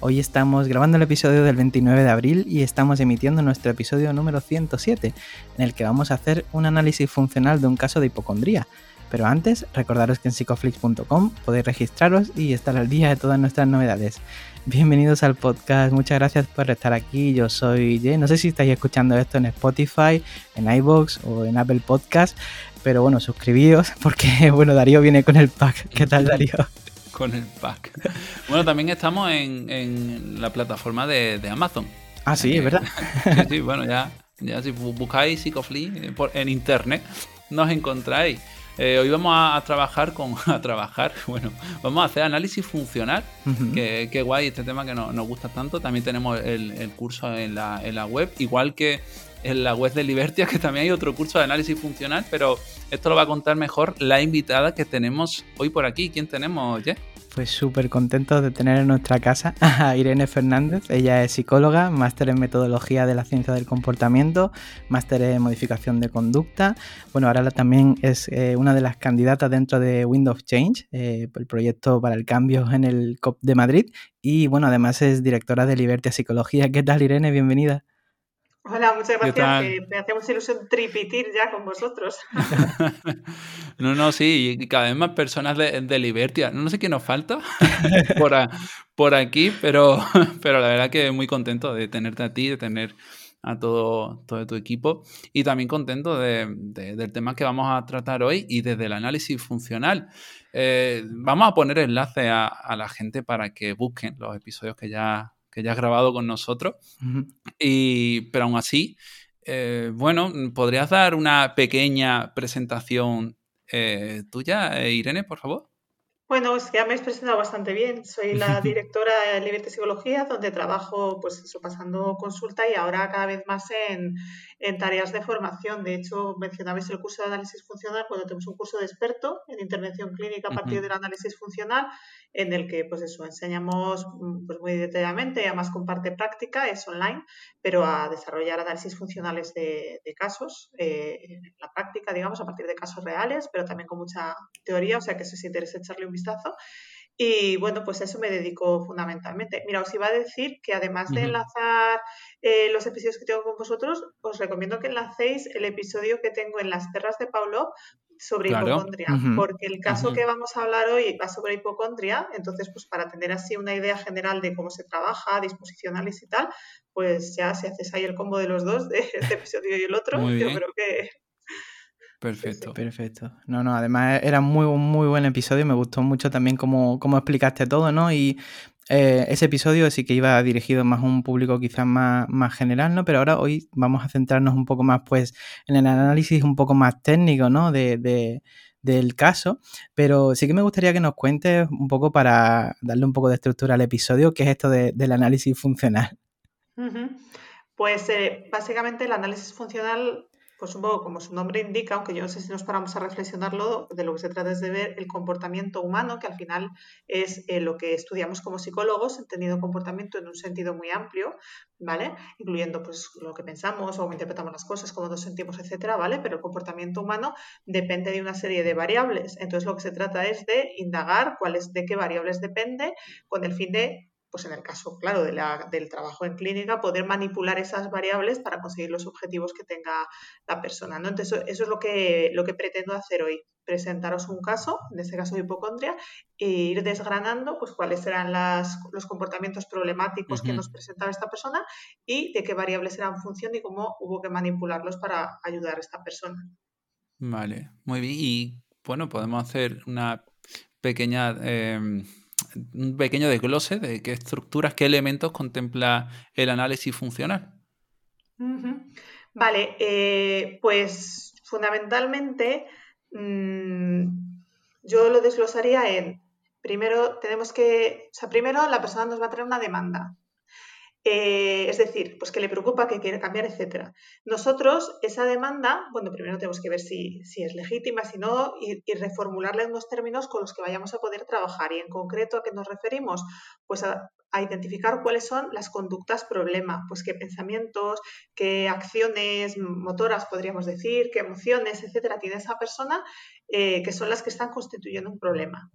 Hoy estamos grabando el episodio del 29 de abril y estamos emitiendo nuestro episodio número 107, en el que vamos a hacer un análisis funcional de un caso de hipocondría. Pero antes, recordaros que en psicoflix.com podéis registraros y estar al día de todas nuestras novedades. Bienvenidos al podcast, muchas gracias por estar aquí. Yo soy Jay. No sé si estáis escuchando esto en Spotify, en iBox o en Apple Podcast, pero bueno, suscribíos porque bueno, Darío viene con el pack. ¿Qué tal, Darío? Con el pack. Bueno, también estamos en, la plataforma de, Amazon. Ah, sí, es verdad. sí, sí, bueno, ya, ya si buscáis Psicofly eh, en internet, nos encontráis. Eh, hoy vamos a, trabajar con. A trabajar, bueno, vamos a hacer análisis funcional. que, guay este tema que nos gusta tanto. También tenemos el, curso en la, en la, web, igual que en la web de Libertia, que también hay otro curso de análisis funcional, pero esto lo va a contar mejor la invitada que tenemos hoy por aquí. ¿Quién tenemos, Jess? Pues súper contento de tener en nuestra casa a Irene Fernández. Ella es psicóloga, máster en metodología de la ciencia del comportamiento, máster en modificación de conducta. Bueno, ahora también es eh, una de las candidatas dentro de Windows Change, eh, el proyecto para el cambio en el COP de Madrid. Y bueno, además es directora de Libertia Psicología. ¿Qué tal, Irene? Bienvenida. Hola, muchas gracias. me hacemos ilusión tripitir ya con vosotros. no, no, sí, y cada vez más personas de, de Libertia. No sé qué nos falta por, por aquí, pero, pero la verdad que muy contento de tenerte a ti, de tener a todo, todo tu equipo y también contento de, del tema que vamos a tratar hoy y desde el análisis funcional. Eh, vamos a poner enlace a, a la gente para que busquen los episodios que ya que ya has grabado con nosotros. y, pero aún así, eh, bueno, ¿podrías dar una pequeña presentación eh, tuya, eh, Irene, por favor? Bueno, es que ya me he presentado bastante bien. Soy la directora de Libertad Psicología, donde trabajo, pues eso, pasando consulta y ahora cada vez más en, tareas de formación. De hecho, mencionabais el curso de análisis funcional, cuando tenemos un curso de experto en intervención clínica a partir del análisis funcional, en el que, pues eso, enseñamos mm, pues, muy detalladamente, además con parte práctica, es online, pero a desarrollar análisis funcionales de, casos, eh, en la práctica, digamos, a partir de casos reales, pero también con mucha teoría, o sea que si os interesa echarle un vistazo. Y bueno, pues eso me dedico fundamentalmente. Mira, os iba a decir que además de enlazar eh, los episodios que tengo con vosotros, os recomiendo que enlacéis el episodio que tengo en Las perras de Paulo sobre hipocondria, porque el caso que vamos a hablar hoy va sobre hipocondria, entonces pues para tener así una idea general de cómo se trabaja, disposicionales y tal, pues ya si haces ahí el combo de los dos, de este episodio y el otro, yo creo que... Perfecto. Perfecto. No, no, además era muy, muy buen episodio, me gustó mucho también cómo, cómo explicaste todo, ¿no? Y eh, ese episodio sí que iba dirigido más a un público quizás más, más general, ¿no? Pero ahora hoy vamos a centrarnos un poco más, pues, en el análisis un poco más técnico, ¿no? De, del caso, pero sí que me gustaría que nos cuentes un poco para darle un poco de estructura al episodio, qué es esto del análisis funcional. Pues eh, básicamente el análisis funcional pues un poco como su nombre indica, aunque yo no sé si nos paramos a reflexionarlo, de lo que se trata es de ver el comportamiento humano, que al final es eh, lo que estudiamos como psicólogos, entendido comportamiento en un sentido muy amplio, ¿vale? Incluyendo pues lo que pensamos o cómo interpretamos las cosas, cómo nos sentimos, etcétera, ¿vale? Pero el comportamiento humano depende de una serie de variables. Entonces lo que se trata es de indagar cuáles, de qué variables depende, con el fin de pues en el caso, claro, de la, del trabajo en clínica, poder manipular esas variables para conseguir los objetivos que tenga la persona. ¿no? Entonces, eso es lo que, lo que pretendo hacer hoy, presentaros un caso, en este caso de hipocondria, e ir desgranando pues, cuáles serán las, los comportamientos problemáticos que nos presentaba esta persona y de qué variables eran función y cómo hubo que manipularlos para ayudar a esta persona. Vale, muy bien. Y bueno, podemos hacer una pequeña... Em, un pequeño desglose de qué estructuras, qué elementos contempla el análisis funcional. Vale, eh, pues fundamentalmente mm, yo lo desglosaría en, primero tenemos que, o sea, primero la persona nos va a traer una demanda. Eh, es decir, pues que le preocupa, que quiere cambiar, etcétera. Nosotros, esa demanda, bueno, primero tenemos que ver si, es legítima, si no, y, reformularla en unos términos con los que vayamos a poder trabajar. Y en concreto, ¿a qué nos referimos? Pues a, identificar cuáles son las conductas problema, pues qué pensamientos, qué acciones motoras podríamos decir, qué emociones, etcétera, tiene esa persona eh, que son las que están constituyendo un problema.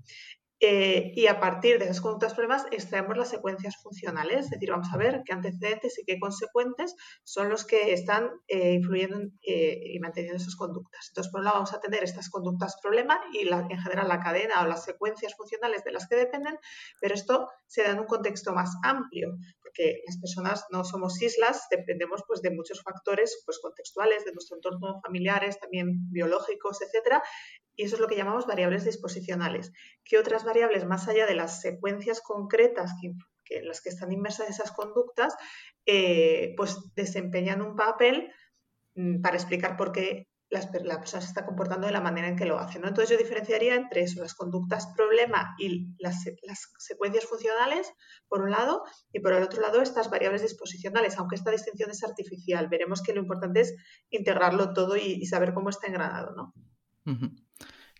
Eh, y a partir de esas conductas problemas extraemos las secuencias funcionales, es decir, vamos a ver qué antecedentes y qué consecuentes son los que están eh, influyendo eh, y manteniendo esas conductas. Entonces, por un vamos a tener estas conductas problema y en general la cadena o las secuencias funcionales de las que dependen, pero esto se da en un contexto más amplio, porque las personas no somos islas, dependemos pues, de muchos factores pues, contextuales, de nuestro entorno familiares, también biológicos, etcétera, y eso es lo que llamamos variables disposicionales. ¿Qué otras variables, más allá de las secuencias concretas en las que están inmersas esas conductas, eh, pues desempeñan un papel mm, para explicar por qué la persona se está comportando de la manera en que lo hace. ¿no? Entonces yo diferenciaría entre eso, las conductas problema y las, las, secuencias funcionales, por un lado, y por el otro lado estas variables disposicionales, aunque esta distinción es artificial. Veremos que lo importante es integrarlo todo y, saber cómo está engranado. ¿no?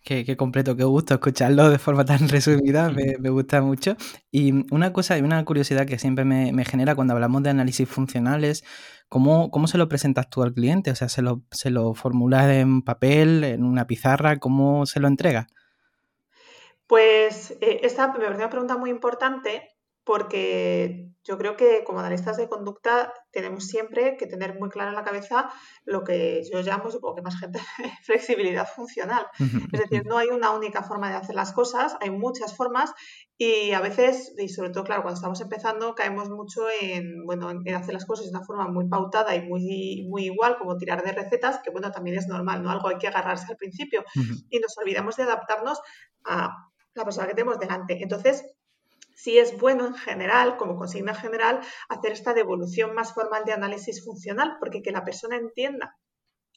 Qué, completo, qué gusto escucharlo de forma tan resumida, me, gusta mucho. Y una cosa y una curiosidad que siempre me, genera cuando hablamos de análisis funcionales, ¿cómo, ¿cómo, se lo presentas tú al cliente? O sea, ¿se lo, se lo formulas en papel, en una pizarra? ¿Cómo se lo entrega? Pues eh, esta me parece una pregunta muy importante porque yo creo que como analistas de conducta tenemos siempre que tener muy claro en la cabeza lo que yo llamo, supongo que más gente, flexibilidad funcional. Es decir, no hay una única forma de hacer las cosas, hay muchas formas y a veces, y sobre todo, claro, cuando estamos empezando, caemos mucho en, bueno, en hacer las cosas de una forma muy pautada y muy, muy igual, como tirar de recetas, que bueno, también es normal, ¿no? Algo hay que agarrarse al principio y nos olvidamos de adaptarnos a la persona que tenemos delante. Entonces, sí es bueno en general, como consigna general, hacer esta devolución más formal de análisis funcional, porque que la persona entienda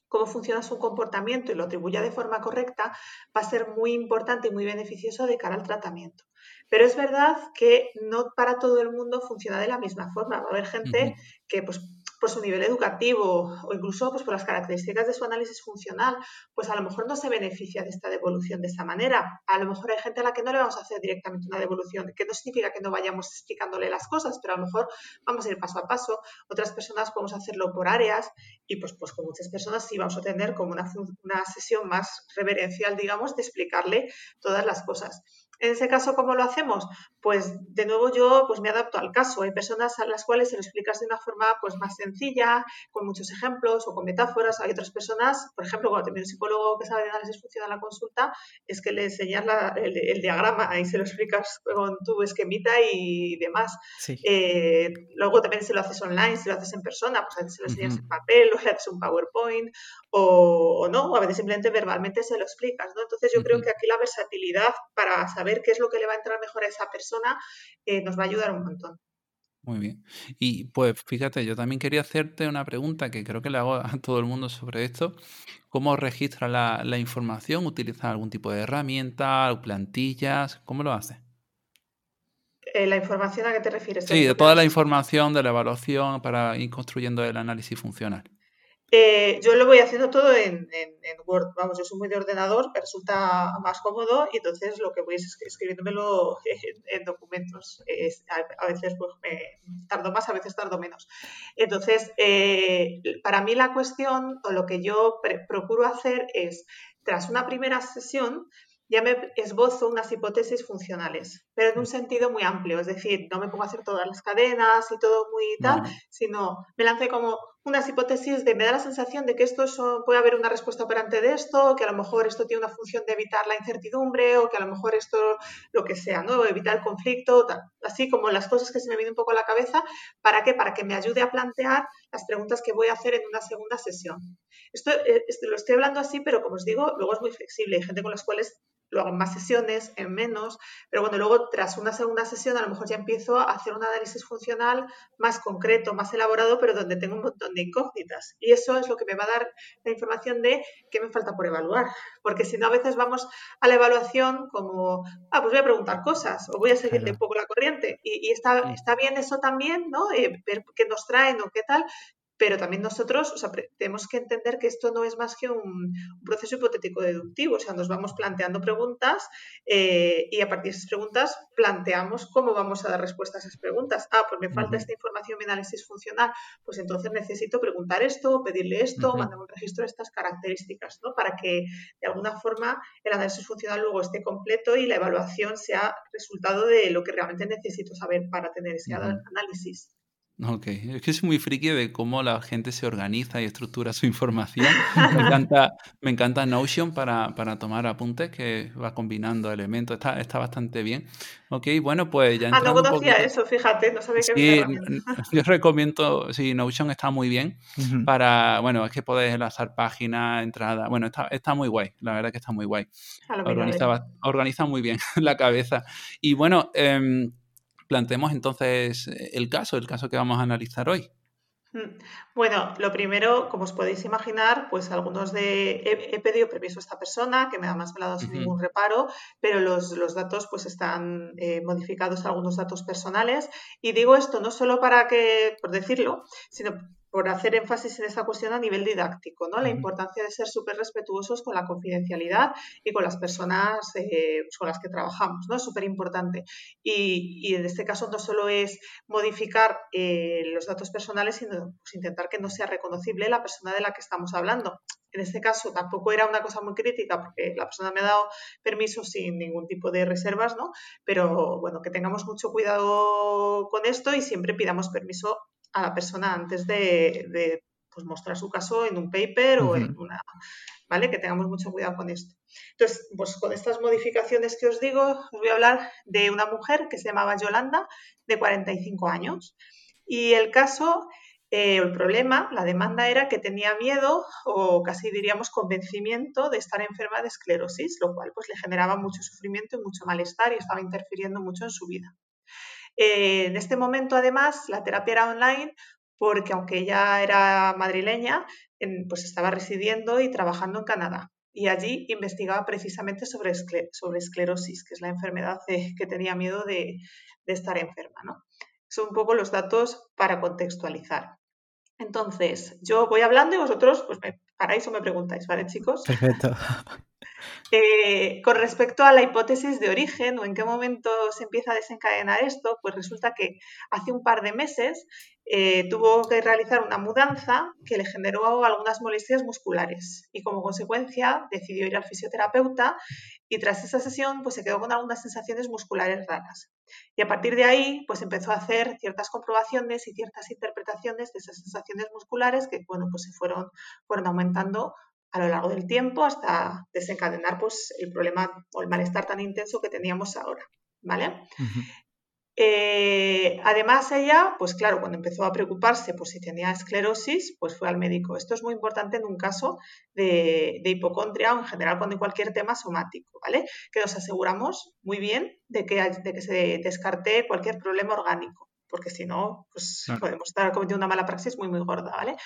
cómo funciona su comportamiento y lo atribuya de forma correcta, va a ser muy importante y muy beneficioso de cara al tratamiento. Pero es verdad que no para todo el mundo funciona de la misma forma. Va a haber gente que pues, por su nivel educativo o incluso pues, por las características de su análisis funcional, pues a lo mejor no se beneficia de esta devolución de esta manera. A lo mejor hay gente a la que no le vamos a hacer directamente una devolución, que no significa que no vayamos explicándole las cosas, pero a lo mejor vamos a ir paso a paso. Otras personas podemos hacerlo por áreas y pues, pues con muchas personas sí vamos a tener como una, una sesión más reverencial, digamos, de explicarle todas las cosas. En ese caso, ¿cómo lo hacemos? Pues de nuevo yo pues me adapto al caso. Hay personas a las cuales se lo explicas de una forma pues más sencilla, con muchos ejemplos o con metáforas. Hay otras personas, por ejemplo, cuando tiene un psicólogo que sabe de análisis funcional la consulta, es que le enseñas el, diagrama y se lo explicas con tu esquemita y demás. Eh, luego también se lo haces online, si lo haces en persona, pues a veces se lo enseñas en papel o le haces un PowerPoint o, no, o a veces simplemente verbalmente se lo explicas. ¿no? Entonces yo creo que aquí la versatilidad para saber ver qué es lo que le va a entrar mejor a esa persona, eh, nos va a ayudar un montón. Muy bien. Y pues fíjate, yo también quería hacerte una pregunta que creo que le hago a todo el mundo sobre esto. ¿Cómo registra la, información? ¿Utiliza algún tipo de herramienta, plantillas? ¿Cómo lo hace? Eh, ¿La información a qué te refieres? Sí, de toda la información de la evaluación para ir construyendo el análisis funcional. Eh, yo lo voy haciendo todo en, Word. Vamos, yo soy muy de ordenador, me resulta más cómodo y entonces lo que voy es escribiéndomelo en, documentos. a, veces pues, tardo más, a veces tardo menos. Entonces, eh, para mí la cuestión o lo que yo procuro hacer es, tras una primera sesión, ya me esbozo unas hipótesis funcionales, pero en un sentido muy amplio, es decir, no me pongo a hacer todas las cadenas y todo muy tal, sino me lance como unas hipótesis de me da la sensación de que esto puede haber una respuesta operante de esto, que a lo mejor esto tiene una función de evitar la incertidumbre o que a lo mejor esto lo que sea, ¿no? Evitar el conflicto, tal. así como las cosas que se me vienen un poco a la cabeza, ¿para qué? Para que me ayude a plantear las preguntas que voy a hacer en una segunda sesión. Esto, eh, lo estoy hablando así, pero como os digo, luego es muy flexible. Hay gente con las cuales lo hago en más sesiones, en menos, pero bueno, luego tras una segunda sesión a lo mejor ya empiezo a hacer un análisis funcional más concreto, más elaborado, pero donde tengo un montón de incógnitas. Y eso es lo que me va a dar la información de qué me falta por evaluar, porque si no a veces vamos a la evaluación como, ah, pues voy a preguntar cosas o voy a seguirle un poco la corriente. Y, está, está bien eso también, ¿no? Eh, ver qué nos traen o qué tal, pero también nosotros tenemos que entender que esto no es más que un, proceso hipotético deductivo, o sea, nos vamos planteando preguntas eh, y a partir de esas preguntas planteamos cómo vamos a dar respuesta a esas preguntas. Ah, pues me falta esta información, mi análisis funcional, pues entonces necesito preguntar esto, pedirle esto, mandar un registro de estas características, ¿no? Para que de alguna forma el análisis funcional luego esté completo y la evaluación sea resultado de lo que realmente necesito saber para tener ese análisis. Ok, es que es muy friki de cómo la gente se organiza y estructura su información. Me encanta, me encanta Notion para, para tomar apuntes, que va combinando elementos, está, está bastante bien. Ok, bueno, pues ya Ah, no conocía eso, fíjate, no sabía que sí, Yo recomiendo, sí, Notion está muy bien para, bueno, es que podés enlazar páginas, entradas, bueno, está, está muy guay, la verdad que está muy guay. Organiza, organiza muy bien la cabeza. Y bueno, eh, planteemos entonces eh, el caso, el caso que vamos a analizar hoy. Mm. Bueno, lo primero, como os podéis imaginar, pues algunos de he, pedido permiso a esta persona que me ha más me sin ningún reparo, pero los, datos pues están eh, modificados algunos datos personales y digo esto no solo para que por decirlo, sino por hacer énfasis en esta cuestión a nivel didáctico, ¿no? La importancia de ser súper respetuosos con la confidencialidad y con las personas eh, con las que trabajamos, ¿no? Es súper importante. Y, en este caso no solo es modificar eh, los datos personales, sino pues, intentar que no sea reconocible la persona de la que estamos hablando. En este caso tampoco era una cosa muy crítica porque la persona me ha dado permiso sin ningún tipo de reservas, ¿no? Pero bueno, que tengamos mucho cuidado con esto y siempre pidamos permiso a la persona antes de, pues, mostrar su caso en un paper o en una... ¿Vale? Que tengamos mucho cuidado con esto. Entonces, pues con estas modificaciones que os digo, os voy a hablar de una mujer que se llamaba Yolanda, de 45 años. Y el caso, eh, el problema, la demanda era que tenía miedo o casi diríamos convencimiento de estar enferma de esclerosis, lo cual pues le generaba mucho sufrimiento y mucho malestar y estaba interfiriendo mucho en su vida. Eh, en este momento, además, la terapia era online porque aunque ella era madrileña, pues estaba residiendo y trabajando en Canadá. Y allí investigaba precisamente sobre, sobre esclerosis, que es la enfermedad que tenía miedo de, estar enferma. ¿no? Son un poco los datos para contextualizar. Entonces, yo voy hablando y vosotros pues me paráis o me preguntáis, ¿vale, chicos? Perfecto. Eh, con respecto a la hipótesis de origen o en qué momento se empieza a desencadenar esto, pues resulta que hace un par de meses eh, tuvo que realizar una mudanza que le generó algunas molestias musculares y como consecuencia decidió ir al fisioterapeuta y tras esa sesión pues se quedó con algunas sensaciones musculares raras. Y a partir de ahí pues empezó a hacer ciertas comprobaciones y ciertas interpretaciones de esas sensaciones musculares que bueno pues se fueron, fueron aumentando a lo largo del tiempo hasta desencadenar pues, el problema o el malestar tan intenso que teníamos ahora. ¿Vale? Eh, además, ella, pues claro, cuando empezó a preocuparse por si tenía esclerosis, pues fue al médico. Esto es muy importante en un caso de, hipocondria o en general cuando hay cualquier tema somático, ¿vale? Que nos aseguramos muy bien de que, de que se descarte cualquier problema orgánico, porque si no, pues podemos estar cometiendo una mala praxis muy, muy gorda, ¿vale?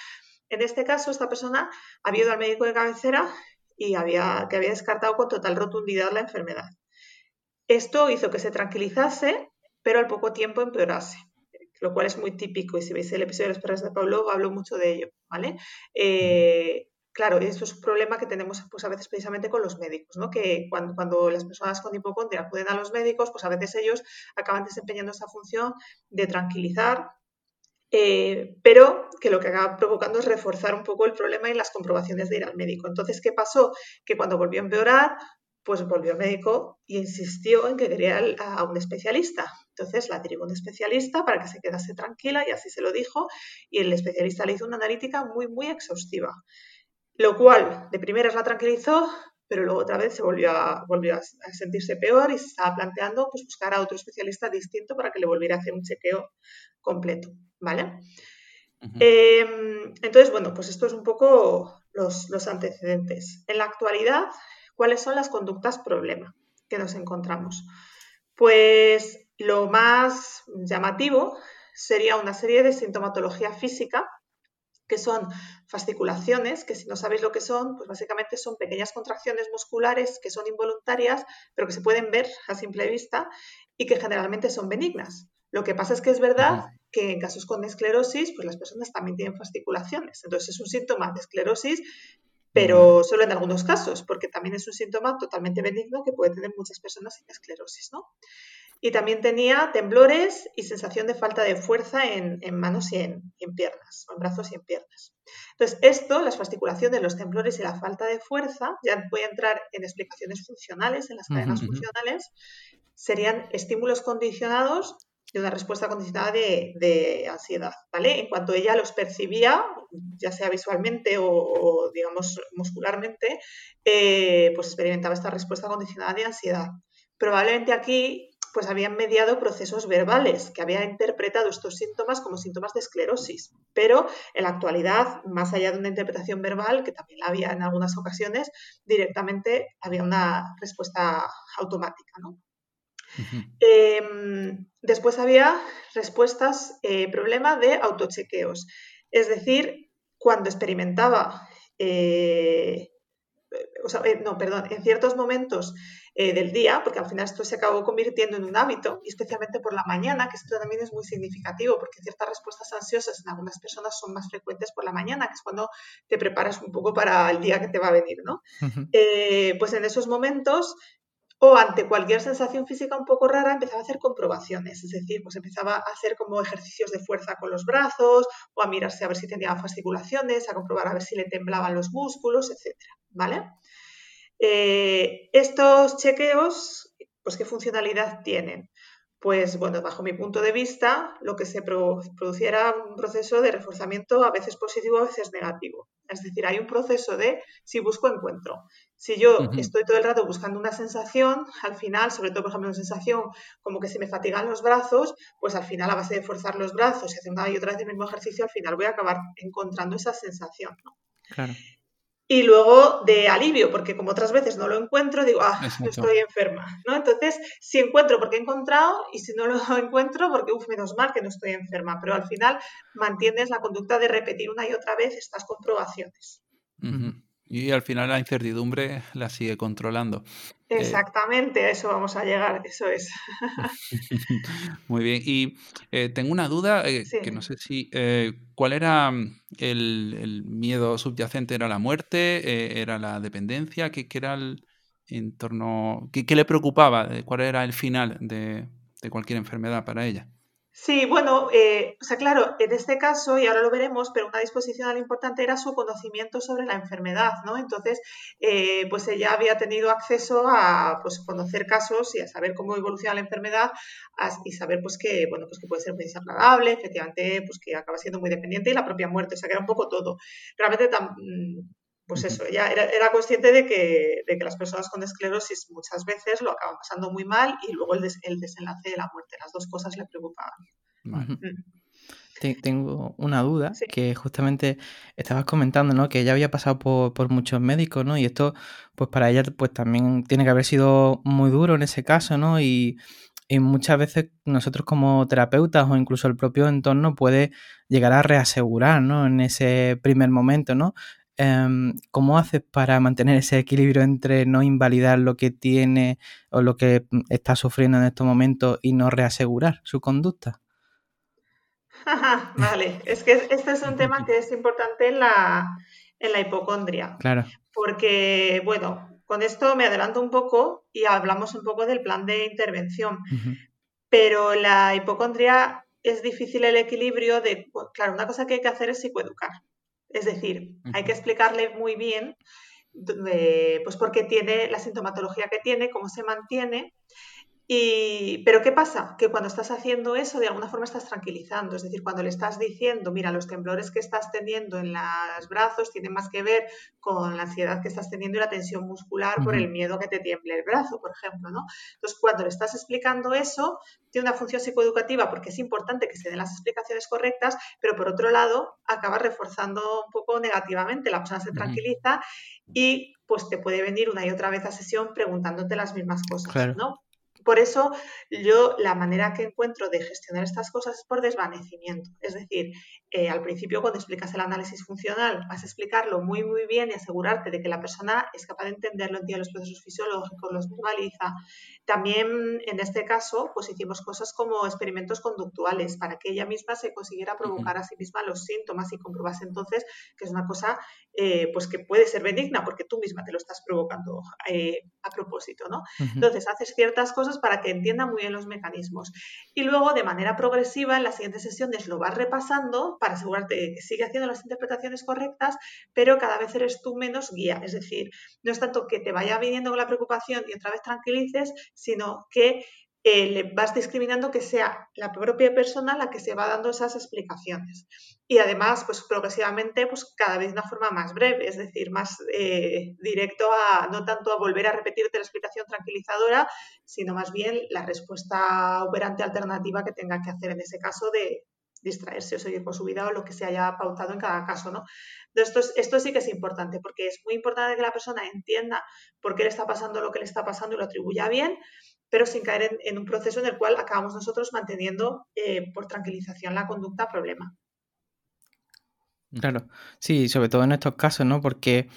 En este caso, esta persona había ido al médico de cabecera y había, que había descartado con total rotundidad la enfermedad. Esto hizo que se tranquilizase, pero al poco tiempo empeorase, lo cual es muy típico. Y si veis el episodio de las perras de Pablo, hablo mucho de ello. ¿vale? Eh, claro, eso es un problema que tenemos pues, a veces precisamente con los médicos, ¿no? que cuando, cuando las personas con hipocondria acuden a los médicos, pues a veces ellos acaban desempeñando esa función de tranquilizar, eh, pero que lo que acaba provocando es reforzar un poco el problema y las comprobaciones de ir al médico. Entonces, ¿qué pasó? Que cuando volvió a empeorar, pues volvió al médico e insistió en que quería a un especialista. Entonces la derivó a un especialista para que se quedase tranquila y así se lo dijo y el especialista le hizo una analítica muy, muy exhaustiva. Lo cual de primeras la tranquilizó, pero luego otra vez se volvió a, volvió a sentirse peor y se estaba planteando pues, buscar a otro especialista distinto para que le volviera a hacer un chequeo completo. ¿vale? Em, entonces, bueno, pues esto es un poco los, antecedentes. En la actualidad, ¿Cuáles son las conductas problema que nos encontramos? Pues lo más llamativo sería una serie de sintomatología física que son fasciculaciones, que si no sabéis lo que son, pues básicamente son pequeñas contracciones musculares que son involuntarias, pero que se pueden ver a simple vista y que generalmente son benignas. Lo que pasa es que es verdad que en casos con esclerosis, pues las personas también tienen fasciculaciones. Entonces es un síntoma de esclerosis, pero solo en algunos casos, porque también es un síntoma totalmente benigno que puede tener muchas personas sin esclerosis, ¿no? Y también tenía temblores y sensación de falta de fuerza en, manos y en, piernas, o en brazos y en piernas. Entonces, esto, las fasciculaciones, los temblores y la falta de fuerza, ya voy a entrar en explicaciones funcionales, en las cadenas funcionales, serían estímulos condicionados de una respuesta condicionada de, ansiedad, ¿vale? En cuanto ella los percibía, ya sea visualmente o, digamos, muscularmente, eh, pues experimentaba esta respuesta condicionada de ansiedad. Probablemente aquí pues habían mediado procesos verbales, que habían interpretado estos síntomas como síntomas de esclerosis. Pero en la actualidad, más allá de una interpretación verbal, que también la había en algunas ocasiones, directamente había una respuesta automática. Em, después había respuestas, eh, problema de autochequeos. Es decir, cuando experimentaba eh, eh, no, perdón, en ciertos momentos eh, del día, porque al final esto se acabó convirtiendo en un hábito, y especialmente por la mañana, que esto también es muy significativo, porque ciertas respuestas ansiosas en algunas personas son más frecuentes por la mañana, que es cuando te preparas un poco para el día que te va a venir, ¿no? Eh, pues en esos momentos o ante cualquier sensación física un poco rara empezaba a hacer comprobaciones, es decir, pues empezaba a hacer como ejercicios de fuerza con los brazos o a mirarse a ver si tenía fasciculaciones, a comprobar a ver si le temblaban los músculos, etcétera, ¿vale? Eh, estos chequeos, pues qué funcionalidad tienen. Pues bueno, bajo mi punto de vista, lo que se produciera un proceso de reforzamiento a veces positivo, a veces negativo. Es decir, hay un proceso de si busco, encuentro. Si yo estoy todo el rato buscando una sensación, al final, sobre todo, por ejemplo, una sensación como que se me fatigan los brazos, pues al final, a base de forzar los brazos y hacer una y otra vez el mismo ejercicio, al final voy a acabar encontrando esa sensación. Claro y luego de alivio, porque como otras veces no lo encuentro, digo, ah, estoy enferma, ¿no? Entonces, si encuentro porque he encontrado y si no lo encuentro porque, uff, menos mal que no estoy enferma, pero al final mantienes la conducta de repetir una y otra vez estas comprobaciones. Y al final la incertidumbre la sigue controlando. Eh, Exactamente, a eso vamos a llegar, eso es. Muy bien, y eh, tengo una duda eh, que no sé si, ¿cuál era mm, el, miedo subyacente? ¿Era la muerte? ¿Era la dependencia? ¿Qué, era el entorno? ¿Qué, qué le preocupaba? ¿Cuál era el final de cualquier enfermedad para ella? Sí, bueno, eh, o sea, claro, en este caso, y ahora lo veremos, pero una disposición importante era su conocimiento sobre la enfermedad, ¿no? Entonces, eh, pues ella había tenido acceso a pues, conocer casos y a saber cómo evoluciona la enfermedad y saber pues que, bueno, pues que puede ser muy desagradable, efectivamente, pues que acaba siendo muy dependiente y la propia muerte, o sea, que era un poco todo. Realmente tan, pues eso, ella era, consciente de que, de que, las personas con esclerosis muchas veces lo acaban pasando muy mal y luego el, desenlace de la muerte. Las dos cosas le preocupaban. Mm. Tengo una duda que justamente estabas comentando, ¿no? Que ella había pasado por, muchos médicos, ¿no? Y esto, pues para ella, pues también tiene que haber sido muy duro en ese caso, ¿no? Y, y muchas veces nosotros como terapeutas o incluso el propio entorno puede llegar a reasegurar, ¿no? En ese primer momento, ¿no? Em, ¿cómo haces para mantener ese equilibrio entre no invalidar lo que tiene o lo que mm, está sufriendo en estos momentos y no reasegurar su conducta? vale, es que este es un tema que es importante en la, en la hipocondria. Claro. Porque, bueno, con esto me adelanto un poco y hablamos un poco del plan de intervención. Pero la hipocondria es difícil el equilibrio de, claro, una cosa que hay que hacer es psicoeducar. Es decir, hay que explicarle muy bien pues por qué tiene la sintomatología que tiene, cómo se mantiene Y, pero ¿qué pasa? Que cuando estás haciendo eso, de alguna forma estás tranquilizando. Es decir, cuando le estás diciendo, mira, los temblores que estás teniendo en los brazos tienen más que ver con la ansiedad que estás teniendo y la tensión muscular por el miedo que te tiemble el brazo, por ejemplo, ¿no? Entonces, cuando le estás explicando eso, tiene una función psicoeducativa porque es importante que se den las explicaciones correctas, pero por otro lado, acaba reforzando un poco negativamente. La persona se tranquiliza y pues te puede venir una y otra vez a sesión preguntándote las mismas cosas, ¿no? Por eso yo la manera que encuentro de gestionar estas cosas es por desvanecimiento. Es decir, eh, al principio cuando explicas el análisis funcional vas a explicarlo muy muy bien y asegurarte de que la persona es capaz de entenderlo, entiende los procesos fisiológicos, los verbaliza. También en este caso pues hicimos cosas como experimentos conductuales para que ella misma se consiguiera provocar a sí misma los síntomas y comprobase entonces que es una cosa eh, pues que puede ser benigna porque tú misma te lo estás provocando eh, a propósito, ¿no? Entonces haces ciertas cosas para que entienda muy bien los mecanismos. Y luego, de manera progresiva, en las siguientes sesiones lo vas repasando para asegurarte que sigue haciendo las interpretaciones correctas, pero cada vez eres tú menos guía. Es decir, no es tanto que te vaya viniendo con la preocupación y otra vez tranquilices, sino que eh, le vas discriminando que sea la propia persona la que se va dando esas explicaciones. Y además, pues progresivamente, pues cada vez de una forma más breve, es decir, más eh, directo a, no tanto a volver a repetirte la explicación tranquilizadora, sino más bien la respuesta operante alternativa que tenga que hacer en ese caso de distraerse o seguir con su vida o lo que se haya pautado en cada caso, ¿no? Esto, esto sí que es importante, porque es muy importante que la persona entienda por qué le está pasando lo que le está pasando y lo atribuya bien, pero sin caer en, un proceso en el cual acabamos nosotros manteniendo eh, por tranquilización la conducta problema. Claro, sí, sobre todo en estos casos, ¿no? Porque,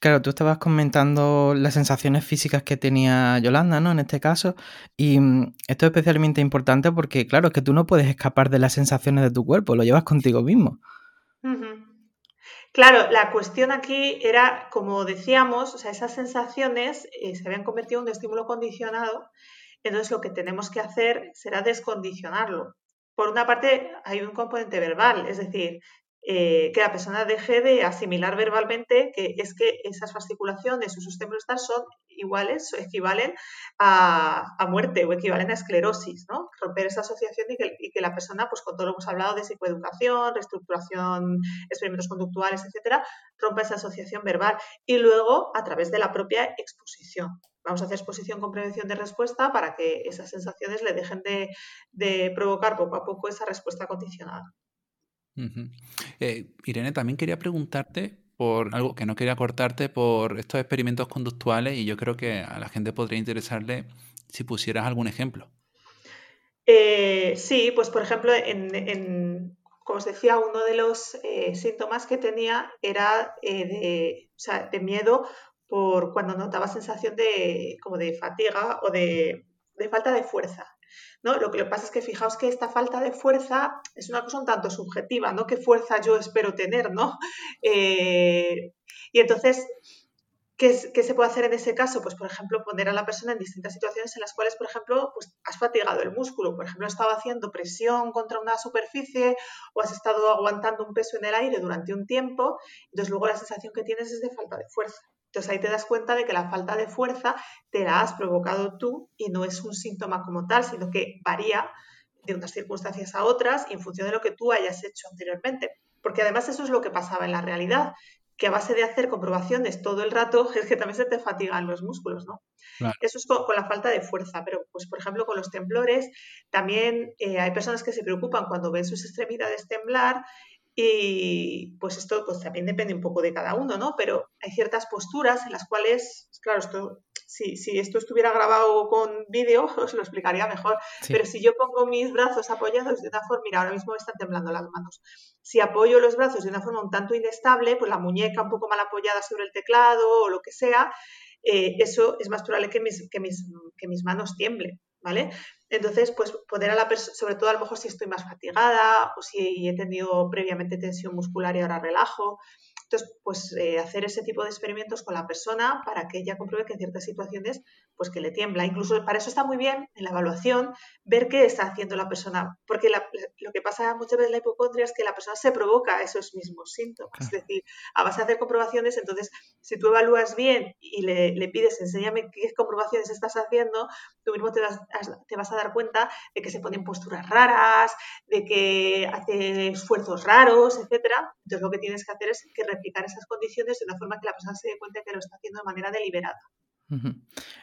claro, tú estabas comentando las sensaciones físicas que tenía Yolanda, ¿no? En este caso, y mm, esto es especialmente importante porque, claro, es que tú no puedes escapar de las sensaciones de tu cuerpo, lo llevas contigo mismo. Claro, la cuestión aquí era, como decíamos, esas sensaciones eh, se habían convertido en un estímulo condicionado, entonces lo que tenemos que hacer será descondicionarlo. Por una parte, hay un componente verbal, es decir, eh, que la persona deje de asimilar verbalmente que es que esas fasciculaciones o esos son iguales equivalen a, muerte o equivalen a esclerosis, ¿no? Romper esa asociación y que, la persona, pues con todo lo que hemos hablado de psicoeducación, reestructuración, experimentos conductuales, etcétera, rompa esa asociación verbal y luego a través de la propia exposición. Vamos a hacer exposición con prevención de respuesta para que esas sensaciones le dejen de provocar poco a poco esa respuesta condicionada. Eh, Irene, también quería preguntarte por algo que no quería cortarte por estos experimentos conductuales y yo creo que a la gente podría interesarle si pusieras algún ejemplo. Eh, sí, pues por ejemplo, en, como os decía, uno de los eh, síntomas que tenía era de, de, miedo por cuando notaba sensación de, como de fatiga o de falta de fuerza. ¿No? Lo que pasa es que fijaos que esta falta de fuerza es una cosa un tanto subjetiva, ¿no? ¿Qué fuerza yo espero tener, ¿no? Eh, y entonces, ¿qué, se puede hacer en ese caso? Pues, por ejemplo, poner a la persona en distintas situaciones en las cuales, por ejemplo, pues has fatigado el músculo. Por ejemplo, has estado haciendo presión contra una superficie o has estado aguantando un peso en el aire durante un tiempo. Entonces, luego la sensación que tienes es de falta de fuerza. Entonces ahí te das cuenta de que la falta de fuerza te la has provocado tú y no es un síntoma como tal, sino que varía de unas circunstancias a otras y en función de lo que tú hayas hecho anteriormente. Porque además eso es lo que pasaba en la realidad, que a base de hacer comprobaciones todo el rato es que también se te fatigan los músculos, ¿no? Eso es con, la falta de fuerza, pero pues por ejemplo con los temblores también eh, hay personas que se preocupan cuando ven sus extremidades temblar y pues esto pues también depende un poco de cada uno, ¿no? Pero hay ciertas posturas en las cuales, claro, esto, si, si esto estuviera grabado con vídeo os lo explicaría mejor, pero si yo pongo mis brazos apoyados de una forma, mira, ahora mismo me están temblando las manos, si apoyo los brazos de una forma un tanto inestable, pues la muñeca un poco mal apoyada sobre el teclado o lo que sea, eh, eso es más probable que mis, que mis, que mis manos tiemblen, ¿vale? Entonces, pues poder a la persona, sobre todo a lo mejor si estoy más fatigada o si he tenido previamente tensión muscular y ahora relajo, entonces, pues eh, hacer ese tipo de experimentos con la persona para que ella compruebe que en ciertas situaciones, pues que le tiembla. Incluso para eso está muy bien en la evaluación ver qué está haciendo la persona, porque lo que pasa muchas veces en la hipocondria es que la persona se provoca esos mismos síntomas. Es decir, a base de hacer comprobaciones, entonces, si tú evalúas bien y le, pides, enséñame qué comprobaciones estás haciendo, tú mismo te vas, te vas a dar cuenta de que se ponen posturas raras, de que hace esfuerzos raros, etcétera. Entonces, lo que tienes que hacer es que replicar esas condiciones de una forma que la persona se dé cuenta que lo está haciendo de manera deliberada.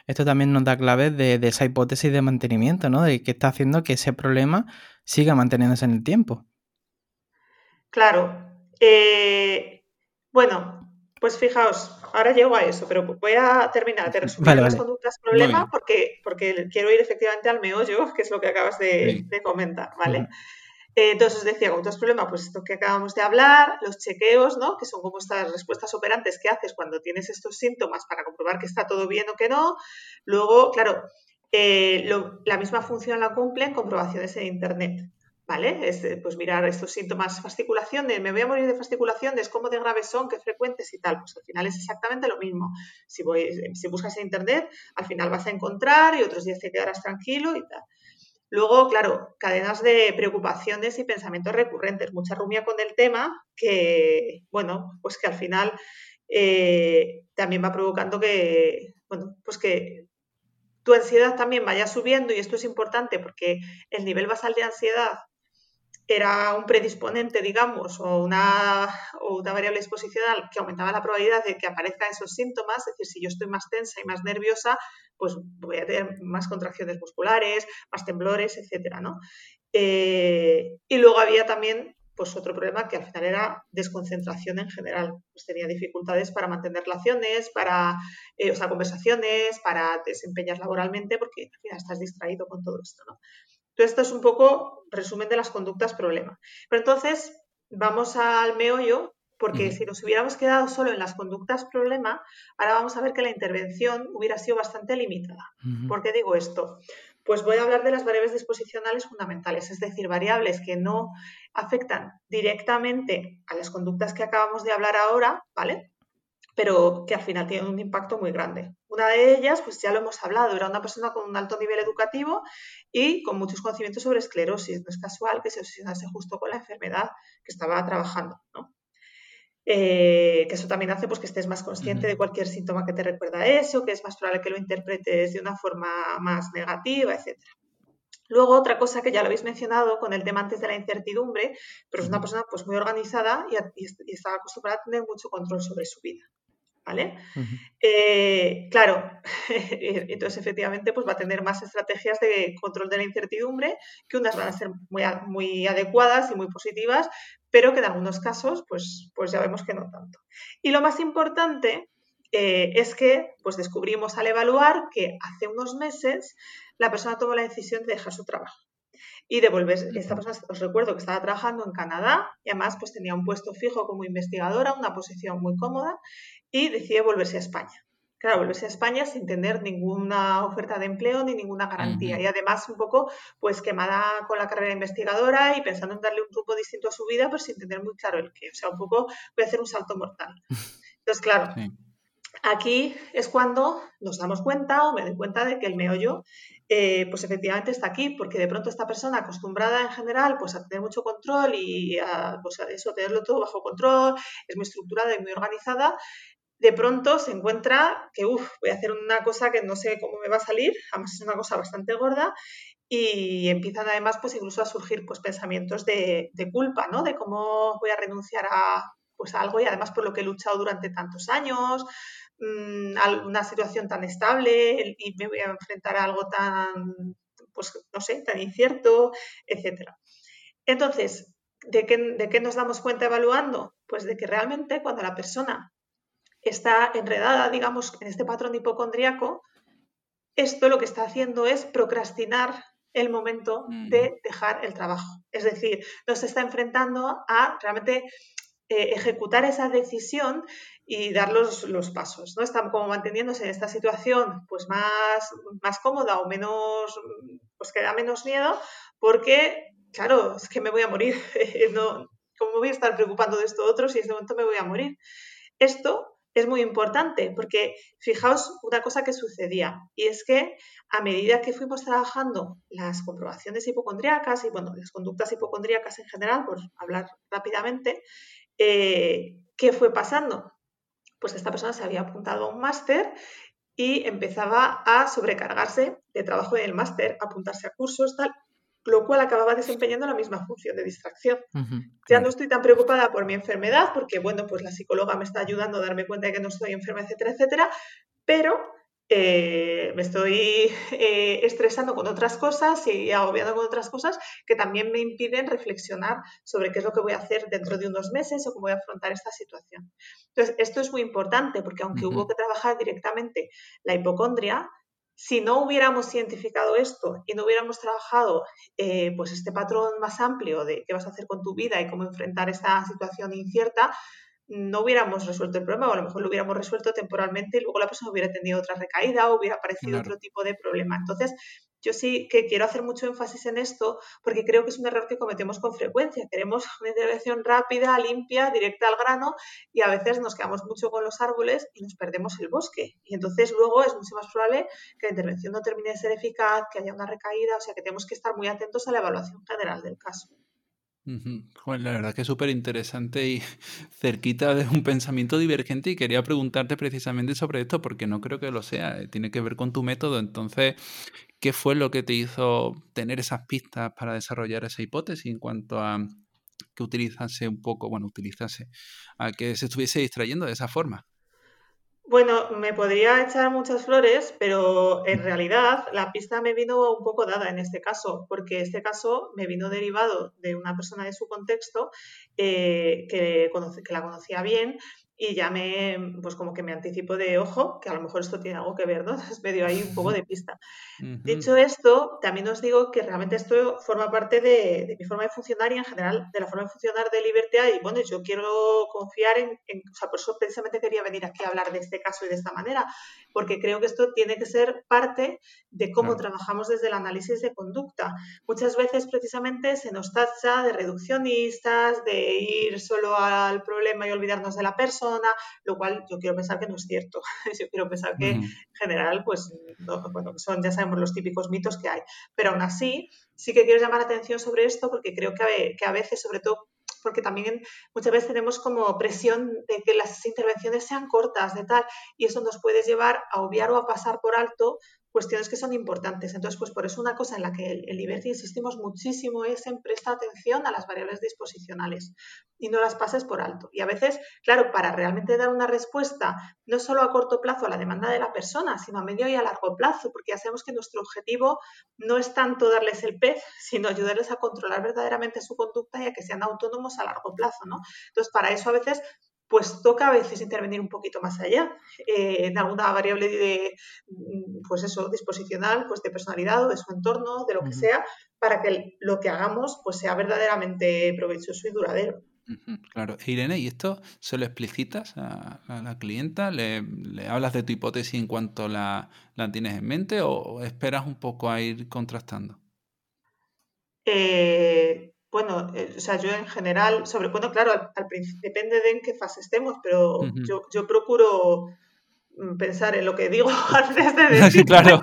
Esto también nos da claves de, esa hipótesis de mantenimiento, ¿no? De que está haciendo que ese problema siga manteniéndose en el tiempo. Claro. Eh, bueno, pues fijaos, ahora llego a eso, pero voy a terminar de resumir las conductas problema porque, porque quiero ir efectivamente al meollo, que es lo que acabas de, comentar, ¿vale? Eh, entonces os decía, con otros problemas, pues esto que acabamos de hablar, los chequeos, ¿no? Que son como estas respuestas operantes que haces cuando tienes estos síntomas para comprobar que está todo bien o que no. Luego, claro, eh, la misma función la cumplen comprobaciones en Internet. ¿Vale? Eh, pues mirar estos síntomas, fasciculación, de me voy a morir de fasciculación, de cómo de graves son, qué frecuentes y tal. Pues al final es exactamente lo mismo. Si, voy, si buscas en internet, al final vas a encontrar y otros días te quedarás tranquilo y tal. Luego, claro, cadenas de preocupaciones y pensamientos recurrentes, mucha rumia con el tema que, bueno, pues que al final eh, también va provocando que, bueno, pues que tu ansiedad también vaya subiendo y esto es importante porque el nivel basal de ansiedad era un predisponente, digamos, o una, o una variable exposicional que aumentaba la probabilidad de que aparezcan esos síntomas, es decir, si yo estoy más tensa y más nerviosa, pues voy a tener más contracciones musculares, más temblores, etcétera, ¿no? Eh, y luego había también pues otro problema que al final era desconcentración en general. Pues tenía dificultades para mantener relaciones, para, eh, o sea, conversaciones, para desempeñar laboralmente, porque al final estás distraído con todo esto, ¿no? Entonces, esto es un poco resumen de las conductas problema. Pero entonces, vamos al meollo, porque si nos hubiéramos quedado solo en las conductas problema, ahora vamos a ver que la intervención hubiera sido bastante limitada. ¿Por qué digo esto? Pues voy a hablar de las variables disposicionales fundamentales, es decir, variables que no afectan directamente a las conductas que acabamos de hablar ahora, ¿vale? Pero que al final tienen un impacto muy grande. Una de ellas, pues ya lo hemos hablado, era una persona con un alto nivel educativo y con muchos conocimientos sobre esclerosis. No es casual que se obsesionase justo con la enfermedad que estaba trabajando, ¿no? Eh, que eso también hace pues, que estés más consciente de cualquier síntoma que te recuerda a eso, que es más probable que lo interpretes de una forma más negativa, etc. Luego, otra cosa que ya lo habéis mencionado con el tema antes de la incertidumbre, pero es una persona pues, muy organizada y, y está acostumbrada a tener mucho control sobre su vida. ¿Vale? Eh, claro, entonces efectivamente pues va a tener más estrategias de control de la incertidumbre, que unas van a ser muy, muy adecuadas y muy positivas, pero que en algunos casos pues, pues ya vemos que no tanto. Y lo más importante eh, es que pues descubrimos al evaluar que hace unos meses la persona tomó la decisión de dejar su trabajo y devolverse. Esta persona, os recuerdo que estaba trabajando en Canadá y además pues tenía un puesto fijo como investigadora, una posición muy cómoda y decide volverse a España. Claro, volverse a España sin tener ninguna oferta de empleo ni ninguna garantía. Y además un poco pues quemada con la carrera investigadora y pensando en darle un grupo distinto a su vida, pero sin tener muy claro el qué. O sea, un poco voy a hacer un salto mortal. Entonces, claro, aquí es cuando nos damos cuenta o me doy cuenta de que el meollo eh, pues efectivamente está aquí, porque de pronto esta persona acostumbrada en general pues a tener mucho control y a, pues a eso, tenerlo todo bajo control, es muy estructurada y muy organizada, de pronto se encuentra que, uff, voy a hacer una cosa que no sé cómo me va a salir, además es una cosa bastante gorda, y empiezan además pues incluso a surgir pues pensamientos de, culpa, ¿no? De cómo voy a renunciar a, pues, algo y además por lo que he luchado durante tantos años, mmm, una situación tan estable y me voy a enfrentar a algo tan, pues no sé, tan incierto, etcétera. Entonces, ¿de qué, ¿de qué nos damos cuenta evaluando? Pues de que realmente cuando la persona está enredada, digamos, en este patrón hipocondríaco, esto lo que está haciendo es procrastinar el momento de dejar el trabajo. Es decir, nos está enfrentando a realmente eh, ejecutar esa decisión y dar los, pasos, ¿no? Están como manteniéndose en esta situación pues más, más cómoda o menos, pues que da menos miedo, porque, claro, es que me voy a morir, no, ¿cómo voy a estar preocupando de esto otro si en este momento me voy a morir? Esto es muy importante porque fijaos una cosa que sucedía y es que a medida que fuimos trabajando las comprobaciones hipocondríacas y bueno, las conductas hipocondríacas en general, por hablar rápidamente, eh, ¿qué fue pasando? Pues esta persona se había apuntado a un máster y empezaba a sobrecargarse de trabajo en el máster, apuntarse a cursos, tal, lo cual acababa desempeñando la misma función de distracción. Ya no estoy tan preocupada por mi enfermedad, porque bueno, pues la psicóloga me está ayudando a darme cuenta de que no estoy enferma, etcétera, etcétera, pero eh, me estoy eh, estresando con otras cosas y agobiando con otras cosas que también me impiden reflexionar sobre qué es lo que voy a hacer dentro de unos meses o cómo voy a afrontar esta situación. Entonces, esto es muy importante porque aunque hubo que trabajar directamente la hipocondria, si no hubiéramos identificado esto y no hubiéramos trabajado eh, pues este patrón más amplio de qué vas a hacer con tu vida y cómo enfrentar esta situación incierta, no hubiéramos resuelto el problema o a lo mejor lo hubiéramos resuelto temporalmente y luego la persona hubiera tenido otra recaída o hubiera aparecido otro tipo de problema. Entonces, yo sí que quiero hacer mucho énfasis en esto porque creo que es un error que cometemos con frecuencia. Queremos una intervención rápida, limpia, directa al grano y a veces nos quedamos mucho con los árboles y nos perdemos el bosque. Y entonces luego es mucho más probable que la intervención no termine de ser eficaz, que haya una recaída, o sea que tenemos que estar muy atentos a la evaluación general del caso la verdad que es súper interesante y cerquita de un pensamiento divergente y quería preguntarte precisamente sobre esto porque no creo que lo sea, eh, tiene que ver con tu método. Entonces, ¿qué fue lo que te hizo tener esas pistas para desarrollar esa hipótesis en cuanto a que utilizase un poco, bueno, utilizase, a que se estuviese distrayendo de esa forma? Bueno, me podría echar muchas flores, pero en realidad la pista me vino un poco dada en este caso, porque este caso me vino derivado de una persona de su contexto eh, que, que la conocía bien y ya me, pues como que me anticipo de ojo, que a lo mejor esto tiene algo que ver, ¿no? Entonces me dio ahí un poco de pista. Dicho esto, también os digo que realmente esto forma parte de, mi forma de funcionar y en general de la forma de funcionar de Libertad y bueno, yo quiero confiar en, o sea, por eso precisamente quería venir aquí a hablar de este caso y de esta manera, porque creo que esto tiene que ser parte de cómo trabajamos desde el análisis de conducta. Muchas veces precisamente se nos tacha de reduccionistas, de ir solo al problema y olvidarnos de la persona, lo cual yo quiero pensar que no es cierto. yo quiero pensar que en general, pues, bueno, son, ya sabemos los típicos mitos que hay. Pero aún así, sí que quiero llamar la atención sobre esto porque creo que a, veces, sobre todo porque también muchas veces tenemos como presión de que las intervenciones sean cortas, de tal, y eso nos puede llevar a obviar o a pasar por alto cuestiones que son importantes. Entonces, pues por eso una cosa en la que el Liberty insistimos muchísimo es en prestar atención a las variables disposicionales y no las pases por alto. Y a veces, claro, para realmente dar una respuesta no solo a corto plazo a la demanda de la persona, sino a medio y a largo plazo, porque ya sabemos que nuestro objetivo no es tanto darles el pez, sino ayudarles a controlar verdaderamente su conducta y a que sean autónomos a largo plazo, ¿no? Entonces, para eso a veces pues toca a veces intervenir un poquito más allá eh, en alguna variable de, mm, pues eso, disposicional, pues de personalidad o de su entorno, de lo que sea, para que lo que hagamos pues sea verdaderamente provechoso y duradero. Claro, Irene, ¿y esto se lo explicitas a, la clienta? ¿Le, hablas de tu hipótesis en cuanto la, la tienes en mente o esperas un poco a ir contrastando? Eh, bueno, eh, o sea, yo en general, sobre, bueno, claro, al, principio depende de en qué fase estemos, pero yo, yo procuro pensar en lo que digo antes de decir claro.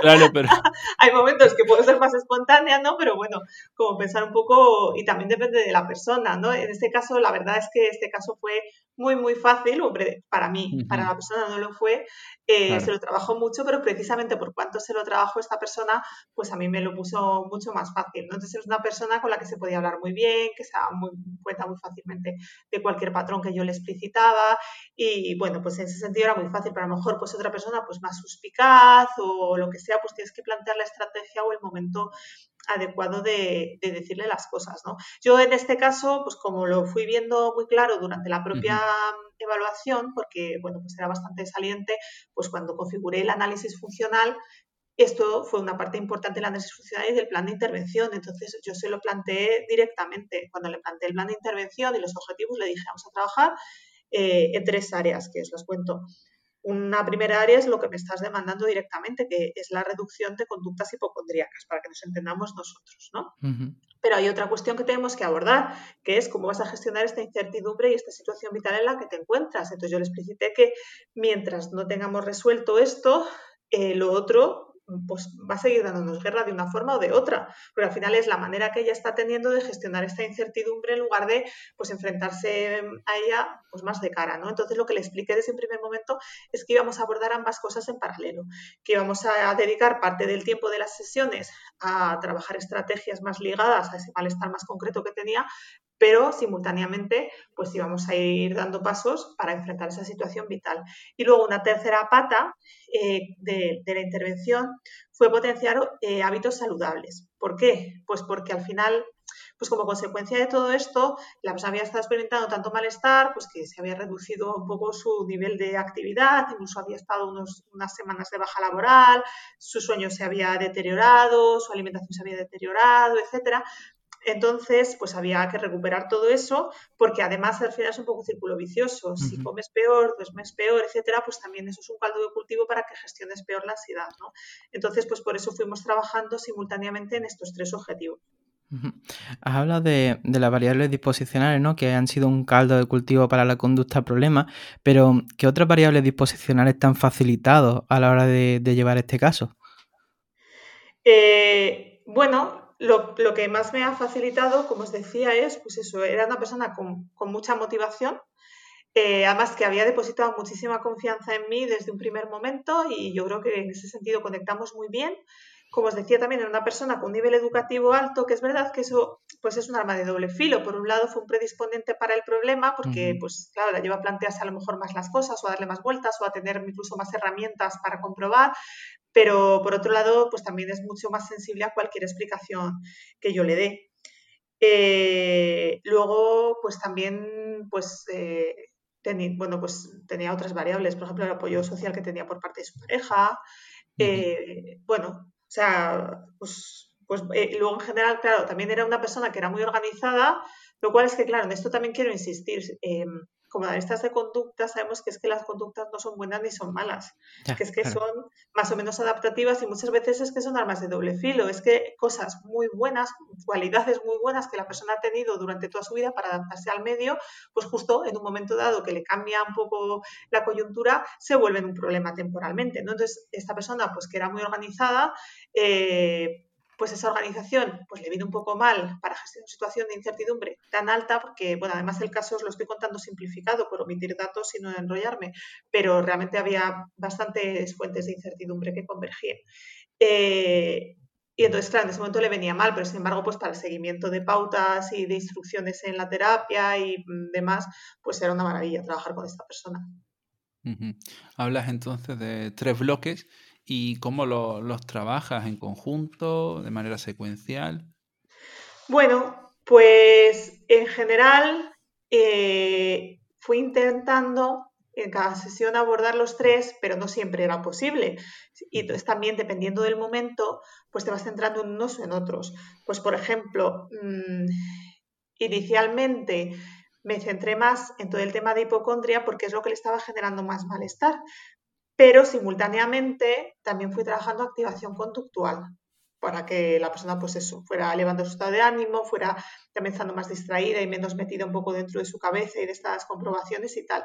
claro, pero... Hay momentos que puedo ser más espontánea, ¿no? Pero bueno, como pensar un poco, y también depende de la persona, ¿no? En este caso, la verdad es que este caso fue muy, muy fácil, hombre, para mí, para la persona no lo fue, eh, se lo trabajó mucho, pero precisamente por cuánto se lo trabajó esta persona, pues a mí me lo puso mucho más fácil, ¿no? Entonces es una persona con la que se podía hablar muy bien, que se daba muy, cuenta muy fácilmente de cualquier patrón que yo le explicitaba y bueno, pues en ese sentido era muy fácil, pero a lo mejor pues otra persona pues más suspicaz o lo que sea, pues tienes que plantear la estrategia o el momento adecuado de, decirle las cosas, ¿no? Yo en este caso, pues como lo fui viendo muy claro durante la propia evaluación, porque, bueno, pues era bastante saliente, pues cuando configuré el análisis funcional, esto fue una parte importante de la análisis funcional y del plan de intervención. Entonces yo se lo planteé directamente. Cuando le planteé el plan de intervención y los objetivos, le dije, vamos a trabajar eh, en tres áreas, que os las cuento. Una primera área es lo que me estás demandando directamente, que es la reducción de conductas hipocondríacas, para que nos entendamos nosotros, ¿no? Pero hay otra cuestión que tenemos que abordar, que es cómo vas a gestionar esta incertidumbre y esta situación vital en la que te encuentras. Entonces yo le explicité que mientras no tengamos resuelto esto, eh, lo otro pues va a seguir dándonos guerra de una forma o de otra, pero al final es la manera que ella está teniendo de gestionar esta incertidumbre en lugar de pues enfrentarse a ella pues más de cara, ¿no? Entonces lo que le expliqué desde el primer momento es que íbamos a abordar ambas cosas en paralelo, que íbamos a dedicar parte del tiempo de las sesiones a trabajar estrategias más ligadas a ese malestar más concreto que tenía, pero simultáneamente pues íbamos a ir dando pasos para enfrentar esa situación vital. Y luego una tercera pata eh, de, la intervención fue potenciar eh, hábitos saludables. ¿Por qué? Pues porque al final, pues como consecuencia de todo esto, la persona había estado experimentando tanto malestar, pues que se había reducido un poco su nivel de actividad, incluso había estado unas semanas de baja laboral, su sueño se había deteriorado, su alimentación se había deteriorado, etcétera. Entonces, pues había que recuperar todo eso, porque además al final es un poco un círculo vicioso. Si comes peor, duermes peor, etcétera, pues también eso es un caldo de cultivo para que gestiones peor la ansiedad, ¿no? Entonces, pues por eso fuimos trabajando simultáneamente en estos tres objetivos. Has hablado de, las variables disposicionales, ¿no? Que han sido un caldo de cultivo para la conducta problema, pero ¿qué otras variables disposicionales te han facilitado a la hora de, llevar este caso? Eh, bueno, lo, que más me ha facilitado, como os decía, es, pues eso, era una persona con, mucha motivación, eh, además que había depositado muchísima confianza en mí desde un primer momento y yo creo que en ese sentido conectamos muy bien. Como os decía también, era una persona con un nivel educativo alto, que es verdad que eso pues es un arma de doble filo. Por un lado fue un predisponente para el problema, porque pues claro, la lleva a plantearse a lo mejor más las cosas o a darle más vueltas o a tener incluso más herramientas para comprobar, pero por otro lado, pues también es mucho más sensible a cualquier explicación que yo le dé. Eh, luego, pues también, pues, eh, bueno, pues tenía otras variables, por ejemplo, el apoyo social que tenía por parte de su pareja. Eh, bueno, o sea, pues, pues luego en general, claro, también era una persona que era muy organizada, lo cual es que, claro, en esto también quiero insistir em, como analistas de conducta sabemos que es que las conductas no son buenas ni son malas, que es que son más o menos adaptativas y muchas veces es que son armas de doble filo, es que cosas muy buenas, cualidades muy buenas que la persona ha tenido durante toda su vida para adaptarse al medio, pues justo en un momento dado que le cambia un poco la coyuntura, se vuelven un problema temporalmente, ¿no? Entonces, esta persona, pues que era muy organizada, eh, pues esa organización pues le viene un poco mal para gestionar una situación de incertidumbre tan alta, porque, bueno, además el caso os lo estoy contando simplificado por omitir datos y no enrollarme, pero realmente había bastantes fuentes de incertidumbre que convergían. Eh, y entonces, claro, en ese momento le venía mal, pero sin embargo, pues para el seguimiento de pautas y de instrucciones en la terapia y demás, pues era una maravilla trabajar con esta persona. Hablas entonces de tres bloques y cómo los trabajas en conjunto, de manera secuencial. Bueno, pues en general eh, fui intentando en cada sesión abordar los tres, pero no siempre era posible. Y entonces también, dependiendo del momento, pues te vas centrando en unos o en otros. Pues, por ejemplo, mm, inicialmente me centré más en todo el tema de hipocondria porque es lo que le estaba generando más malestar pero simultáneamente también fui trabajando activación conductual para que la persona, pues eso, fuera elevando su estado de ánimo, fuera también estando más distraída y menos metida un poco dentro de su cabeza y de estas comprobaciones y tal.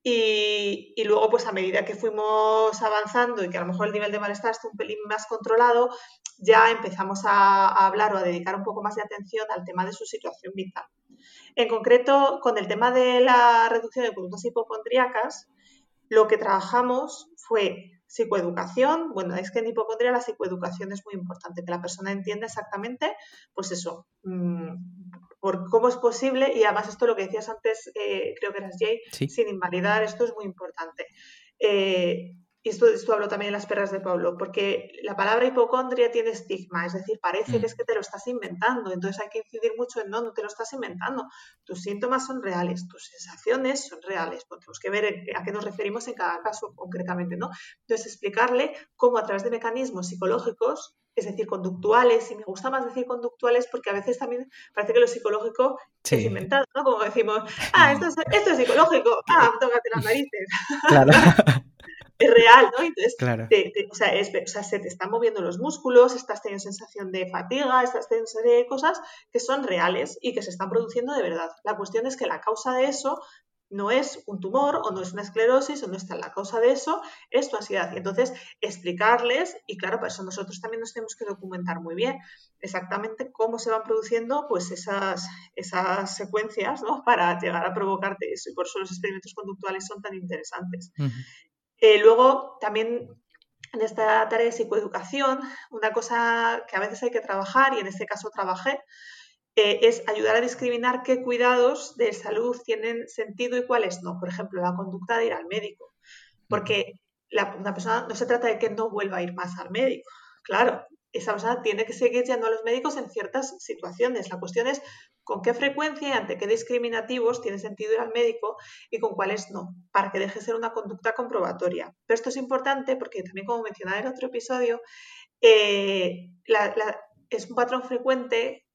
Y, luego, pues a medida que fuimos avanzando y que a lo mejor el nivel de malestar está un pelín más controlado, ya empezamos a, a hablar o a dedicar un poco más de atención al tema de su situación vital. En concreto, con el tema de la reducción de conductas hipocondríacas, lo que trabajamos fue psicoeducación. Bueno, es que en hipocondria la psicoeducación es muy importante, que la persona entienda exactamente, pues eso, mm, por cómo es posible, y además esto lo que decías antes, eh, creo que eras Jay, sin invalidar, esto es muy importante. Eh, y esto, esto hablo también en las perras de Pablo, porque la palabra hipocondria tiene estigma, es decir, parece que mm. es que te lo estás inventando, entonces hay que incidir mucho en no, no te lo estás inventando, tus síntomas son reales, tus sensaciones son reales, pues tenemos que ver a qué nos referimos en cada caso concretamente, ¿no? Entonces explicarle cómo a través de mecanismos psicológicos es decir, conductuales, y me gusta más decir conductuales porque a veces también parece que lo psicológico es inventado, ¿no? Como decimos, ah, esto es, esto es psicológico, ah, tócate las narices. Claro. es real, ¿no? Entonces, o, sea, es, o, sea, se te están moviendo los músculos, estás teniendo sensación de fatiga, estás teniendo serie de cosas que son reales y que se están produciendo de verdad. La cuestión es que la causa de eso no es un tumor o no es una esclerosis o no está la causa de eso, es tu ansiedad. Y entonces explicarles, y claro, para eso nosotros también nos tenemos que documentar muy bien exactamente cómo se van produciendo pues esas, esas secuencias ¿no? para llegar a provocarte eso. Y por eso los experimentos conductuales son tan interesantes. Eh, luego, también en esta tarea de psicoeducación, una cosa que a veces hay que trabajar, y en este caso trabajé, eh, es ayudar a discriminar qué cuidados de salud tienen sentido y cuáles no. Por ejemplo, la conducta de ir al médico. Porque la, una persona no se trata de que no vuelva a ir más al médico. Claro, esa persona tiene que seguir yendo a los médicos en ciertas situaciones. La cuestión es con qué frecuencia y ante qué discriminativos tiene sentido ir al médico y con cuáles no, para que deje de ser una conducta comprobatoria. Pero esto es importante porque también, como mencionaba en otro episodio, eh, es un patrón frecuente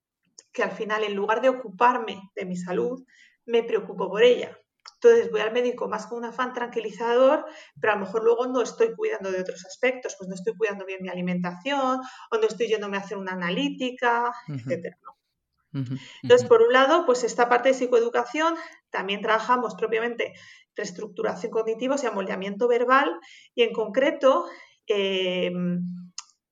que al final, en lugar de ocuparme de mi salud, me preocupo por ella. Entonces voy al médico más con un afán tranquilizador, pero a lo mejor luego no estoy cuidando de otros aspectos, pues no estoy cuidando bien mi alimentación o no estoy yéndome a hacer una analítica, etcétera. Entonces, por un lado, pues esta parte de psicoeducación, también trabajamos propiamente reestructuración cognitiva, o sea, moldeamiento verbal, y en concreto, em,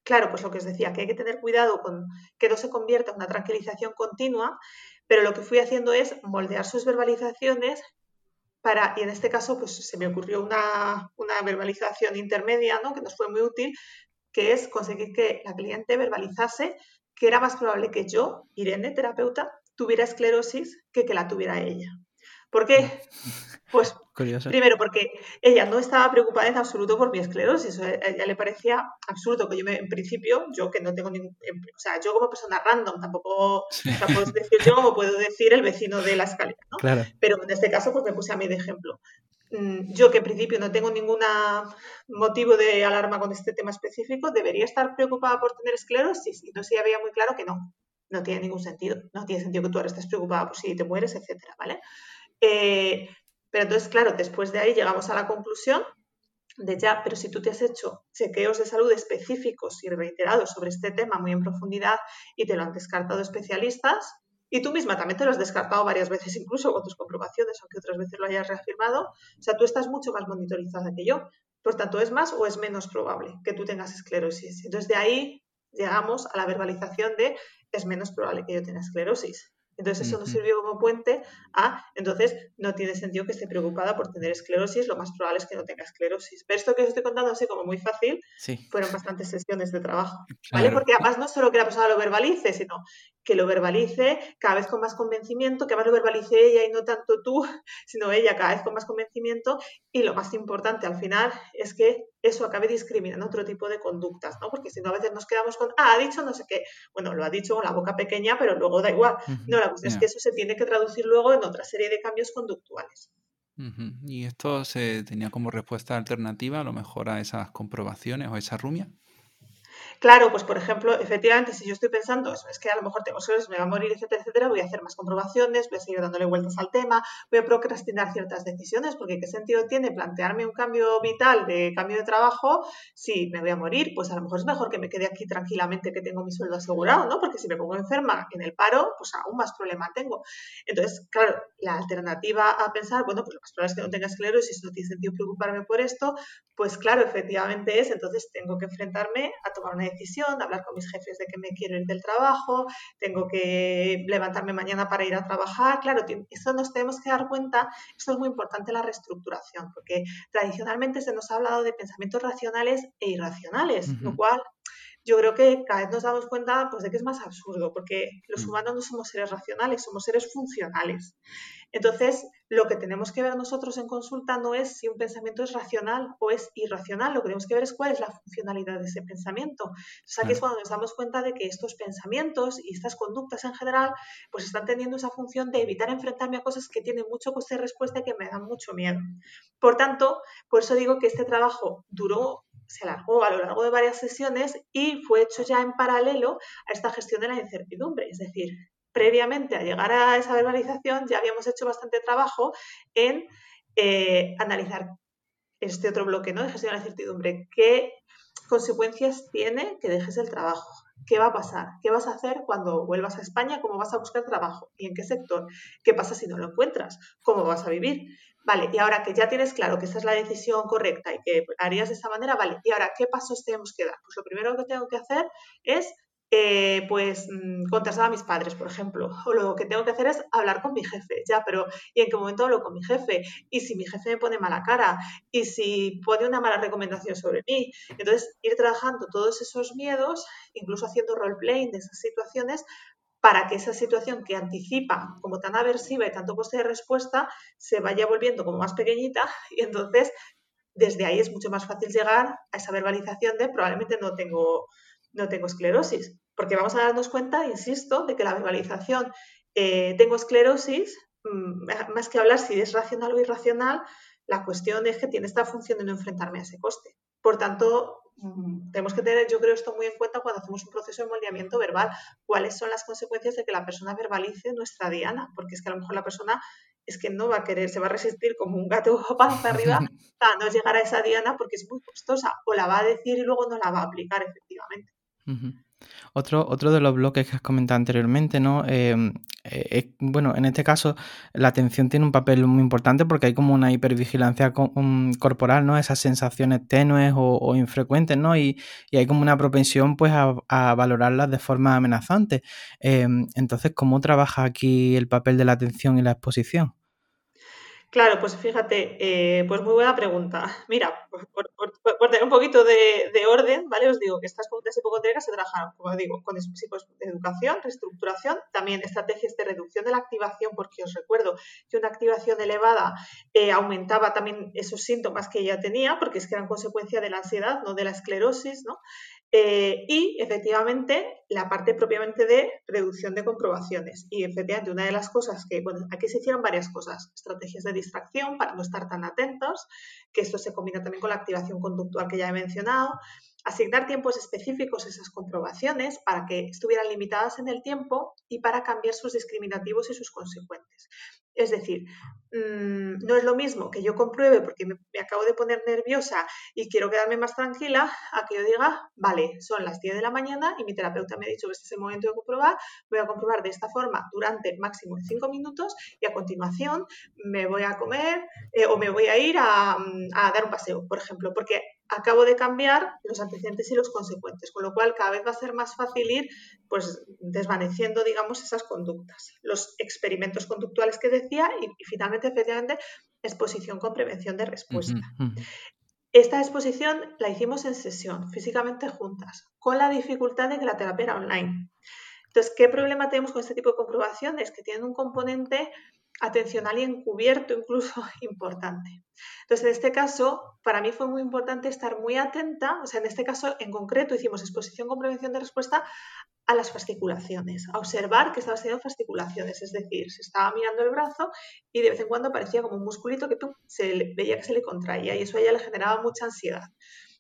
claro, pues lo que os decía, que hay que tener cuidado con que no se convierta en una tranquilización continua, pero lo que fui haciendo es moldear sus verbalizaciones para, y en este caso, pues se me ocurrió una, una verbalización intermedia, ¿no? que nos fue muy útil, que es conseguir que la cliente verbalizase que era más probable que yo, Irene, terapeuta, tuviera esclerosis que que la tuviera ella. ¿Por qué? Pues primero porque ella no estaba preocupada en absoluto por mi esclerosis. A ella le parecía absurdo que yo me, en principio, yo que no tengo ningún, o sea, yo como persona random, tampoco, puedo decir yo como puedo decir el vecino de la escalera, ¿no? Pero en este caso pues me puse a mí de ejemplo. Mm, yo que en principio no tengo ningún motivo de alarma con este tema específico, debería estar preocupada por tener esclerosis. Y entonces ella veía muy claro que no, no tiene ningún sentido. No tiene sentido que tú ahora estés preocupada por si te mueres, etcétera, ¿vale? Eh, pero entonces, claro, después de ahí llegamos a la conclusión de ya, pero si tú te has hecho chequeos de salud específicos y reiterados sobre este tema muy en profundidad y te lo han descartado especialistas, y tú misma también te lo has descartado varias veces, incluso con tus comprobaciones, aunque otras veces lo hayas reafirmado. O sea, tú estás mucho más monitorizada que yo. Por tanto, ¿es más o es menos probable que tú tengas esclerosis? Entonces, de ahí llegamos a la verbalización de es menos probable que yo tenga esclerosis. Entonces eso nos sirvió como puente a, entonces no tiene sentido que esté preocupada por tener esclerosis, lo más probable es que no tenga esclerosis. Pero esto que os estoy contando así como muy fácil, fueron bastantes sesiones de trabajo, ¿vale? Porque además no solo que la persona lo verbalice, sino que lo verbalice cada vez con más convencimiento, que además lo verbalice ella y no tanto tú, sino ella cada vez con más convencimiento y lo más importante al final es que eso acabe discriminando otro tipo de conductas, ¿no? Porque si no a veces nos quedamos con, ah, ha dicho no sé qué, bueno, lo ha dicho con la boca pequeña, pero luego da igual. No, la cuestión es que eso se tiene que traducir luego en otra serie de cambios conductuales. ¿Y esto se tenía como respuesta alternativa a lo mejor a esas comprobaciones o a esa rumia? Claro, pues por ejemplo, efectivamente, si yo estoy pensando, es que a lo mejor tengo sueños, me va a morir, etcétera, etcétera, voy a hacer más comprobaciones, voy a seguir dándole vueltas al tema, voy a procrastinar ciertas decisiones, porque ¿qué sentido tiene plantearme un cambio vital de cambio de trabajo si me voy a morir? Pues a lo mejor es mejor que me quede aquí tranquilamente que tengo mi sueldo asegurado, ¿no? Porque si me pongo enferma en el paro, pues aún más problema tengo. Entonces, claro, la alternativa a pensar, bueno, pues lo más probable es que no tenga esclerosis, no tiene sentido preocuparme por esto, pues claro, efectivamente es, entonces tengo que enfrentarme a tomar una decisión, hablar con mis jefes de que me quiero ir del trabajo, tengo que levantarme mañana para ir a trabajar. Claro, eso nos tenemos que dar cuenta, esto es muy importante la reestructuración, porque tradicionalmente se nos ha hablado de pensamientos racionales e irracionales, lo cual yo creo que cada vez nos damos cuenta pues, de que es más absurdo, porque los mm. humanos no somos seres racionales, somos seres funcionales. Entonces, lo que tenemos que ver nosotros en consulta no es si un pensamiento es racional o es irracional, lo que tenemos que ver es cuál es la funcionalidad de ese pensamiento. Entonces, aquí es cuando nos damos cuenta de que estos pensamientos y estas conductas en general, pues están teniendo esa función de evitar enfrentarme a cosas que tienen mucho coste de respuesta y que me dan mucho miedo. Por tanto, por eso digo que este trabajo duró se alargó a lo largo de varias sesiones y fue hecho ya en paralelo a esta gestión de la incertidumbre. Es decir, previamente a llegar a esa verbalización ya habíamos hecho bastante trabajo en eh, analizar este otro bloque ¿no? de gestión de la incertidumbre. ¿Qué consecuencias tiene que dejes el trabajo? ¿Qué va a pasar? ¿Qué vas a hacer cuando vuelvas a España? ¿Cómo vas a buscar trabajo? ¿Y en qué sector? ¿Qué pasa si no lo encuentras? ¿Cómo vas a vivir? Vale, y ahora que ya tienes claro que esta es la decisión correcta y que harías de esta manera, vale, y ahora, ¿qué pasos tenemos que dar? Pues lo primero que tengo que hacer es eh, pues mm, contestar a mis padres, por ejemplo. O lo que tengo que hacer es hablar con mi jefe, ya, pero ¿y en qué momento hablo con mi jefe? ¿Y si mi jefe me pone mala cara? ¿Y si pone una mala recomendación sobre mí? Entonces, ir trabajando todos esos miedos, incluso haciendo roleplaying de esas situaciones, para que esa situación que anticipa como tan aversiva y tanto coste de respuesta se vaya volviendo como más pequeñita y entonces desde ahí es mucho más fácil llegar a esa verbalización de probablemente no tengo, no tengo esclerosis, porque vamos a darnos cuenta, insisto, de que la verbalización eh, tengo esclerosis, mm, más que hablar si es racional o irracional, la cuestión es que tiene esta función de no enfrentarme a ese coste. Por tanto, mm, tenemos que tener, yo creo, esto muy en cuenta cuando hacemos un proceso de moldeamiento verbal. ¿Cuáles son las consecuencias de que la persona verbalice nuestra diana? Porque es que a lo mejor la persona es que no va a querer, se va a resistir como un gato panza arriba a no llegar a esa diana porque es muy costosa. O la va a decir y luego no la va a aplicar efectivamente. Otro, otro de los bloques que has comentado anteriormente, ¿no? Em, eh, bueno, en este caso la atención tiene un papel muy importante porque hay como una hipervigilancia corporal, ¿no? Esas sensaciones tenues o, infrecuentes, ¿no? Y, hay como una propensión pues a, valorarlas de forma amenazante. Em, entonces, ¿cómo trabaja aquí el papel de la atención y la exposición? Claro, pues fíjate, eh, pues muy buena pregunta. Mira, por, tener un poquito de, orden, ¿vale? Os digo que estas conductas hipocondríacas se trabajan, como digo, con dispositivos de educación, reestructuración, también estrategias de reducción de la activación, porque os recuerdo que una activación elevada eh, aumentaba también esos síntomas que ella tenía, porque es que eran consecuencia de la ansiedad, no de la esclerosis, ¿no? Eh, y efectivamente la parte propiamente de reducción de comprobaciones. Y efectivamente una de las cosas que, bueno, aquí se hicieron varias cosas, estrategias de distracción para no estar tan atentos, que esto se combina también con la activación conductual que ya he mencionado, asignar tiempos específicos a esas comprobaciones para que estuvieran limitadas en el tiempo y para cambiar sus discriminativos y sus consecuentes. Es decir, mm, no es lo mismo que yo compruebe porque me, acabo de poner nerviosa y quiero quedarme más tranquila a que yo diga, vale, son las 10 de la mañana y mi terapeuta me ha dicho que este es el momento de comprobar, voy a comprobar de esta forma durante máximo 5 minutos y a continuación me voy a comer eh, o me voy a ir a, a dar un paseo, por ejemplo, porque acabo de cambiar los antecedentes y los consecuentes, con lo cual cada vez va a ser más fácil ir pues desvaneciendo, digamos, esas conductas. Los experimentos conductuales que decía y, finalmente, efectivamente, exposición con prevención de respuesta. Esta exposición la hicimos en sesión, físicamente juntas, con la dificultad de que la terapia era online. Entonces, ¿qué problema tenemos con este tipo de comprobaciones? Que tienen un componente atencional y encubierto incluso importante. Entonces, en este caso, para mí fue muy importante estar muy atenta, o sea, en este caso en concreto hicimos exposición con prevención de respuesta a las fasciculaciones, a observar que estaba haciendo fasciculaciones, es decir, se estaba mirando el brazo y de vez en cuando aparecía como un musculito que se veía que se le contraía y eso a ella le generaba mucha ansiedad.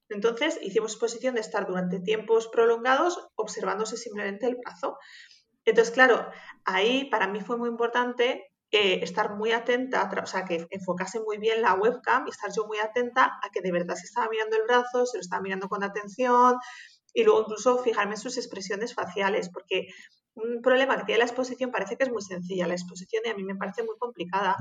Entonces hicimos exposición de estar durante tiempos prolongados observándose simplemente el brazo. Entonces, claro, ahí para mí fue muy importante eh, estar muy atenta, o sea, que enfocase muy bien la webcam y estar yo muy atenta a que de verdad se estaba mirando el brazo, se lo estaba mirando con atención y luego incluso fijarme en sus expresiones faciales, porque un problema que tiene la exposición parece que es muy sencilla, la exposición y a mí me parece muy complicada,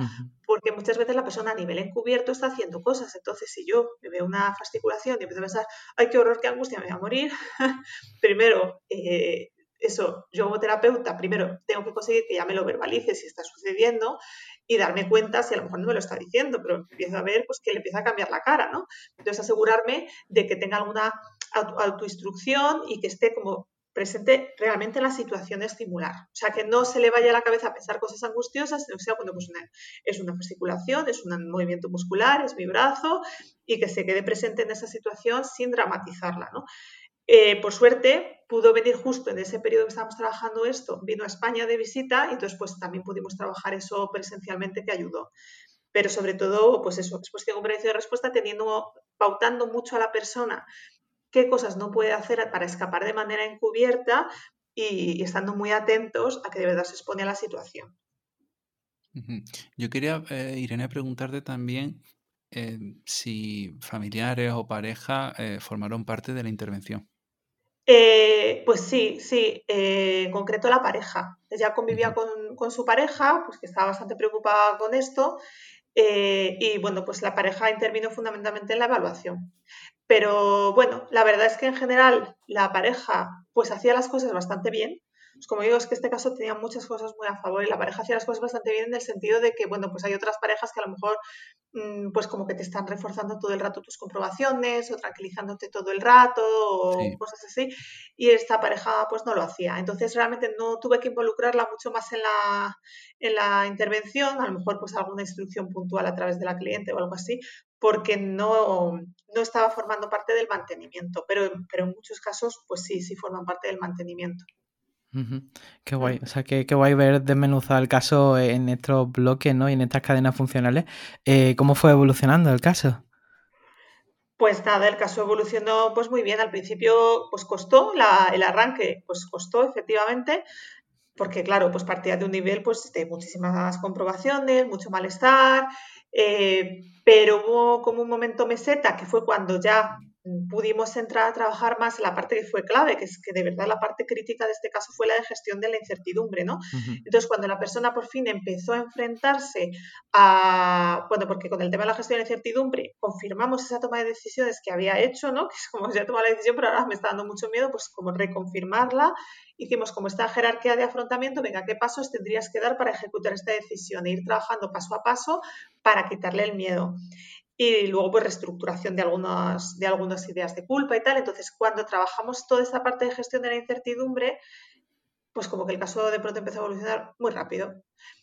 porque muchas veces la persona a nivel encubierto está haciendo cosas, entonces si yo me veo una fasciculación y empiezo a pensar, ay, qué horror, qué angustia, me voy a morir, primero... Eh, eso, yo como terapeuta, primero tengo que conseguir que ya me lo verbalice si está sucediendo y darme cuenta si a lo mejor no me lo está diciendo, pero empiezo a ver pues que le empieza a cambiar la cara, ¿no? Entonces asegurarme de que tenga alguna autoinstrucción y que esté como presente realmente la situación estimular. O sea, que no se le vaya a la cabeza a pensar cosas angustiosas, o sea, cuando pues, es una fasciculación, es un movimiento muscular, es mi brazo, y que se quede presente en esa situación sin dramatizarla. ¿no? Eh, por suerte, pudo venir justo en ese periodo que estábamos trabajando esto, vino a España de visita y entonces pues también pudimos trabajar eso presencialmente que ayudó. Pero sobre todo, pues eso, exposición, comprensión y respuesta, teniendo, pautando mucho a la persona qué cosas no puede hacer para escapar de manera encubierta y, estando muy atentos a que de verdad se expone a la situación. Yo quería, eh, Irene, preguntarte también eh, si familiares o pareja formaron parte de la intervención. Eh, pues sí, sí, eh, en concreto la pareja. Ella convivía con, su pareja, pues que estaba bastante preocupada con esto, eh, y bueno, pues la pareja intervino fundamentalmente en la evaluación. Pero bueno, la verdad es que en general la pareja pues hacía las cosas bastante bien. Pues como digo, es que este caso tenía muchas cosas muy a favor y la pareja hacía las cosas bastante bien en el sentido de que, bueno, pues hay otras parejas que a lo mejor Mm, pues como que te están reforzando todo el rato tus comprobaciones o tranquilizándote todo el rato o cosas así y esta pareja pues no lo hacía. Entonces realmente no tuve que involucrarla mucho más en la, en la intervención a lo mejor pues alguna instrucción puntual a través de la cliente o algo así porque no, no estaba formando parte del mantenimiento pero, pero en muchos casos pues sí, sí forman parte del mantenimiento Qué guay, o sea, qué, guay ver desmenuzado el caso en estos bloques, ¿no? Y en estas cadenas funcionales. Eh, ¿Cómo fue evolucionando el caso? Pues nada, el caso evolucionó pues muy bien. Al principio pues costó, el arranque pues costó efectivamente, porque claro, pues partía de un nivel pues de muchísimas comprobaciones, mucho malestar, eh, pero hubo como un momento meseta que fue cuando ya pudimos entrar a trabajar más en la parte que fue clave, que es que de verdad la parte crítica de este caso fue la de gestión de la incertidumbre, ¿no? Entonces, cuando la persona por fin empezó a enfrentarse a, bueno, porque con el tema de la gestión de la incertidumbre confirmamos esa toma de decisiones que había hecho, ¿no? Que es como ya tomado la decisión, pero ahora me está dando mucho miedo, pues como reconfirmarla. Hicimos como esta jerarquía de afrontamiento, venga, ¿qué pasos tendrías que dar para ejecutar esta decisión e ir trabajando paso a paso para quitarle el miedo? Y luego pues reestructuración de algunas, de algunas ideas de culpa y tal. Entonces, cuando trabajamos toda esta parte de gestión de la incertidumbre, pues como que el caso de pronto empezó a evolucionar muy rápido.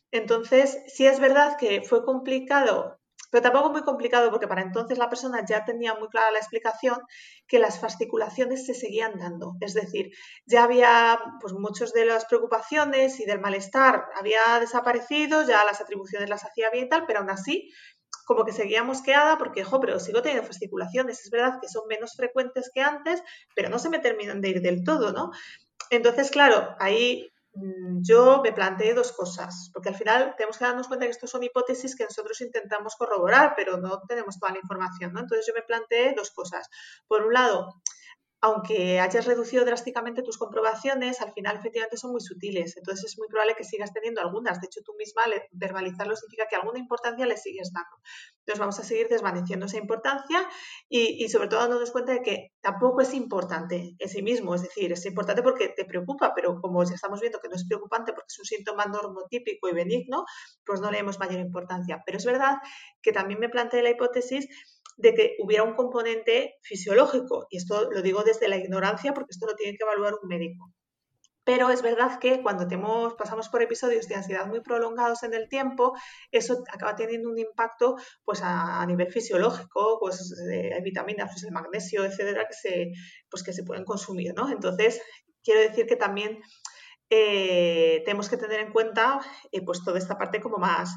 Entonces, sí es verdad que fue complicado, pero tampoco muy complicado porque para entonces la persona ya tenía muy clara la explicación que las fasciculaciones se seguían dando. Es decir, ya había pues muchas de las preocupaciones y del malestar había desaparecido, ya las atribuciones las hacía bien y tal, pero aún así como que seguía mosqueada porque, jo, pero sigo teniendo fasciculaciones. Es verdad que son menos frecuentes que antes, pero no se me terminan de ir del todo, ¿no? Entonces, claro, ahí mm, yo me planteé dos cosas, porque al final tenemos que darnos cuenta que esto son hipótesis que nosotros intentamos corroborar, pero no tenemos toda la información, ¿no? Entonces yo me planteé dos cosas. Por un lado, aunque hayas reducido drásticamente tus comprobaciones, al final efectivamente son muy sutiles. Entonces es muy probable que sigas teniendo algunas. De hecho, tú misma verbalizarlo significa que alguna importancia le sigues dando. Entonces vamos a seguir desvaneciendo esa importancia y, sobre todo dándonos cuenta de que tampoco es importante en sí mismo. Es decir, es importante porque te preocupa, pero como estamos viendo que no es preocupante porque es un síntoma normotípico y benigno, pues no le demos mayor importancia. Pero es verdad que también me planteé la hipótesis de que hubiera un componente fisiológico. Y esto lo digo desde la ignorancia porque esto lo tiene que evaluar un médico. Pero es verdad que cuando tenemos, pasamos por episodios de ansiedad muy prolongados en el tiempo, eso acaba teniendo un impacto pues, a, nivel fisiológico, pues eh, hay vitaminas, pues el magnesio, etcétera, que se, pues, que se pueden consumir. ¿no? Entonces, quiero decir que también eh, tenemos que tener en cuenta eh, pues toda esta parte como más,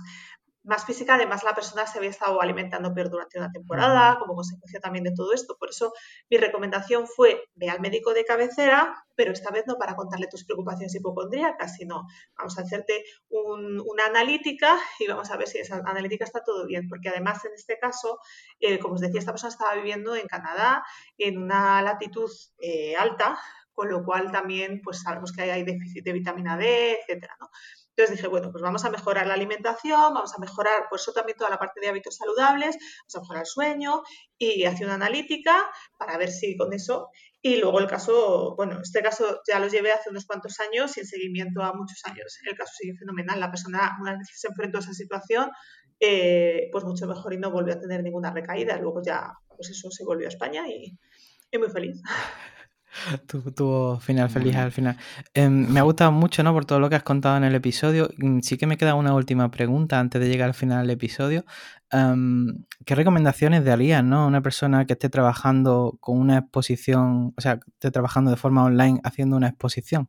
más física, además la persona se había estado alimentando peor durante una temporada, como consecuencia también de todo esto. Por eso mi recomendación fue ve al médico de cabecera, pero esta vez no para contarle tus preocupaciones hipocondríacas, sino vamos a hacerte una analítica y vamos a ver si esa analítica está todo bien, porque además en este caso, eh, como os decía, esta persona estaba viviendo en Canadá en una latitud eh, alta, con lo cual también pues sabemos que hay déficit de vitamina D, etcétera, ¿no? Entonces dije, bueno, pues vamos a mejorar la alimentación, vamos a mejorar, por eso también toda la parte de hábitos saludables, vamos a mejorar el sueño y hacer una analítica para ver si con eso. Y luego el caso, bueno, este caso ya lo llevé hace unos cuantos años en seguimiento a muchos años. El caso sigue fenomenal. La persona, una vez se enfrentó a esa situación, eh, pues mucho mejor y no volvió a tener ninguna recaída. Luego ya, pues eso, se volvió a España y, y muy feliz. Tuvo final feliz al final. Em, me ha gustado mucho, ¿no? Por todo lo que has contado en el episodio. Mm, sí que me queda una última pregunta antes de llegar al final del episodio. Em, ¿Qué recomendaciones darías, ¿no? Una persona que esté trabajando con una exposición, o sea, que esté trabajando de forma online haciendo una exposición.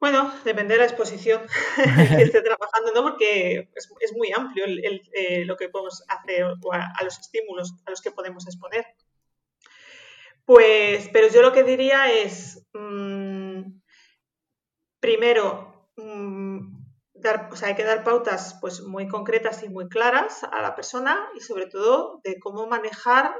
Bueno, depende de la exposición que esté trabajando, ¿no? Porque es, muy amplio eh, lo que podemos hacer a los estímulos a los que podemos exponer. Pues, pero yo lo que diría es, mm, primero, mm, dar, hay que dar pautas pues, muy concretas y muy claras a la persona y sobre todo de cómo manejar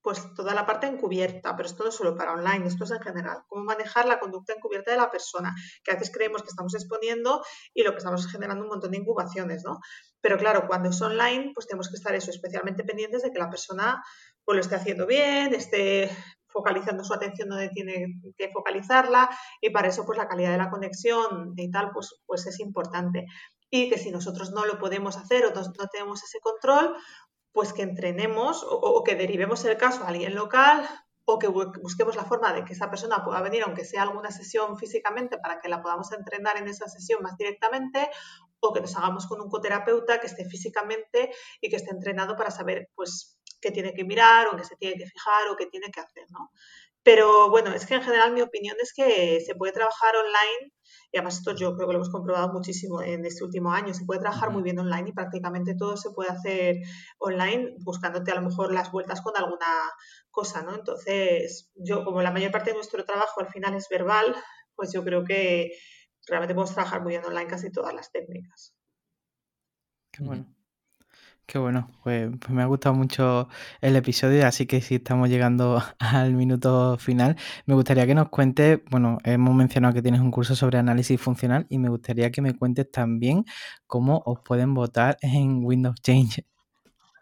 pues toda la parte encubierta, pero esto no solo para online, esto es en general, cómo manejar la conducta encubierta de la persona, que a veces creemos que estamos exponiendo y lo que estamos generando un montón de incubaciones, ¿no? Pero claro, cuando es online, pues tenemos que estar eso, especialmente pendientes de que la persona pues lo esté haciendo bien, esté focalizando su atención donde tiene que focalizarla y para eso pues la calidad de la conexión y tal pues, pues es importante. Y que si nosotros no lo podemos hacer o no, tenemos ese control, pues que entrenemos o, que derivemos el caso a alguien local o que busquemos la forma de que esa persona pueda venir, aunque sea alguna sesión físicamente, para que la podamos entrenar en esa sesión más directamente, o que nos hagamos con un coterapeuta que esté físicamente y que esté entrenado para saber, pues, que tiene que mirar o que se tiene que fijar o que tiene que hacer, ¿no? Pero bueno, es que en general mi opinión es que se puede trabajar online y además esto yo creo que lo hemos comprobado muchísimo en este último año, se puede trabajar muy bien online y prácticamente todo se puede hacer online buscándote a lo mejor las vueltas con alguna cosa, ¿no? Entonces, yo como la mayor parte de nuestro trabajo al final es verbal, pues yo creo que realmente podemos trabajar muy bien online casi todas las técnicas. Qué bueno. Qué bueno, pues, pues, me ha gustado mucho el episodio, así que si estamos llegando al minuto final, me gustaría que nos cuentes, bueno, hemos mencionado que tienes un curso sobre análisis funcional y me gustaría que me cuentes también cómo os pueden votar en Windows Change.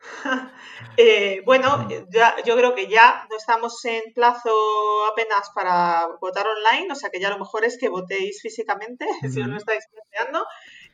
Eh, bueno, yo creo que ya no estamos en plazo apenas para votar online, o sea que ya lo mejor es que votéis físicamente, si no lo estáis planteando.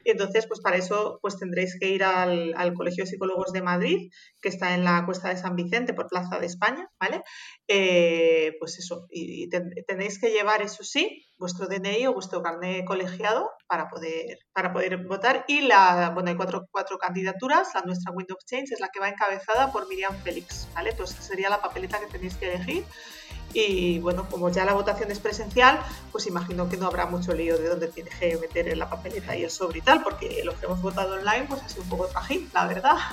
Entonces, pues para eso pues tendréis que ir al, Colegio de Psicólogos de Madrid, que está en la Cuesta de San Vicente, por Plaza de España, ¿vale? Eh, pues eso, y, tenéis que llevar, eso sí, vuestro DNI o vuestro carnet colegiado para poder, para poder votar. Y la, bueno, hay cuatro, cuatro candidaturas, la nuestra Windows Change es la que va encabezada por Miriam Félix, ¿vale? Pues sería la papeleta que tenéis que elegir. Y bueno, como ya la votación es presencial, pues imagino que no habrá mucho lío de dónde tienes que meter en la papeleta y el sobre y tal, porque los que hemos votado online, pues ha sido un poco trajín, la verdad.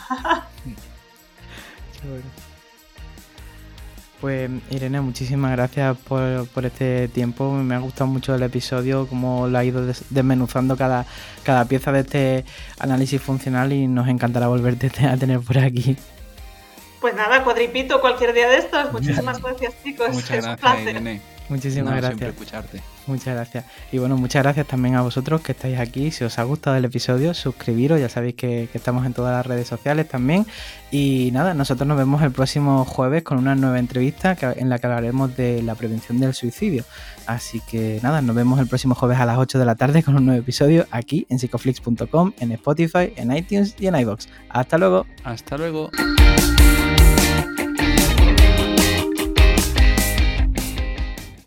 Pues Irene, muchísimas gracias por, por, este tiempo. Me ha gustado mucho el episodio, cómo lo ha ido desmenuzando cada, cada pieza de este análisis funcional y nos encantará volverte a tener por aquí. Pues nada, cuadripito cualquier día de estos. Muchísimas gracias, chicos. Muchas gracias, Irene. Muchísimas gracias. escucharte. Muchas gracias. Y bueno, muchas gracias también a vosotros que estáis aquí. Si os ha gustado el episodio, suscribiros. Ya sabéis que, estamos en todas las redes sociales también. Y nada, nosotros nos vemos el próximo jueves con una nueva entrevista en la que hablaremos de la prevención del suicidio. Así que nada, nos vemos el próximo jueves a las 8 de la tarde con un nuevo episodio aquí en psicoflix.com, en Spotify, en iTunes y en iBox. Hasta luego. Hasta luego.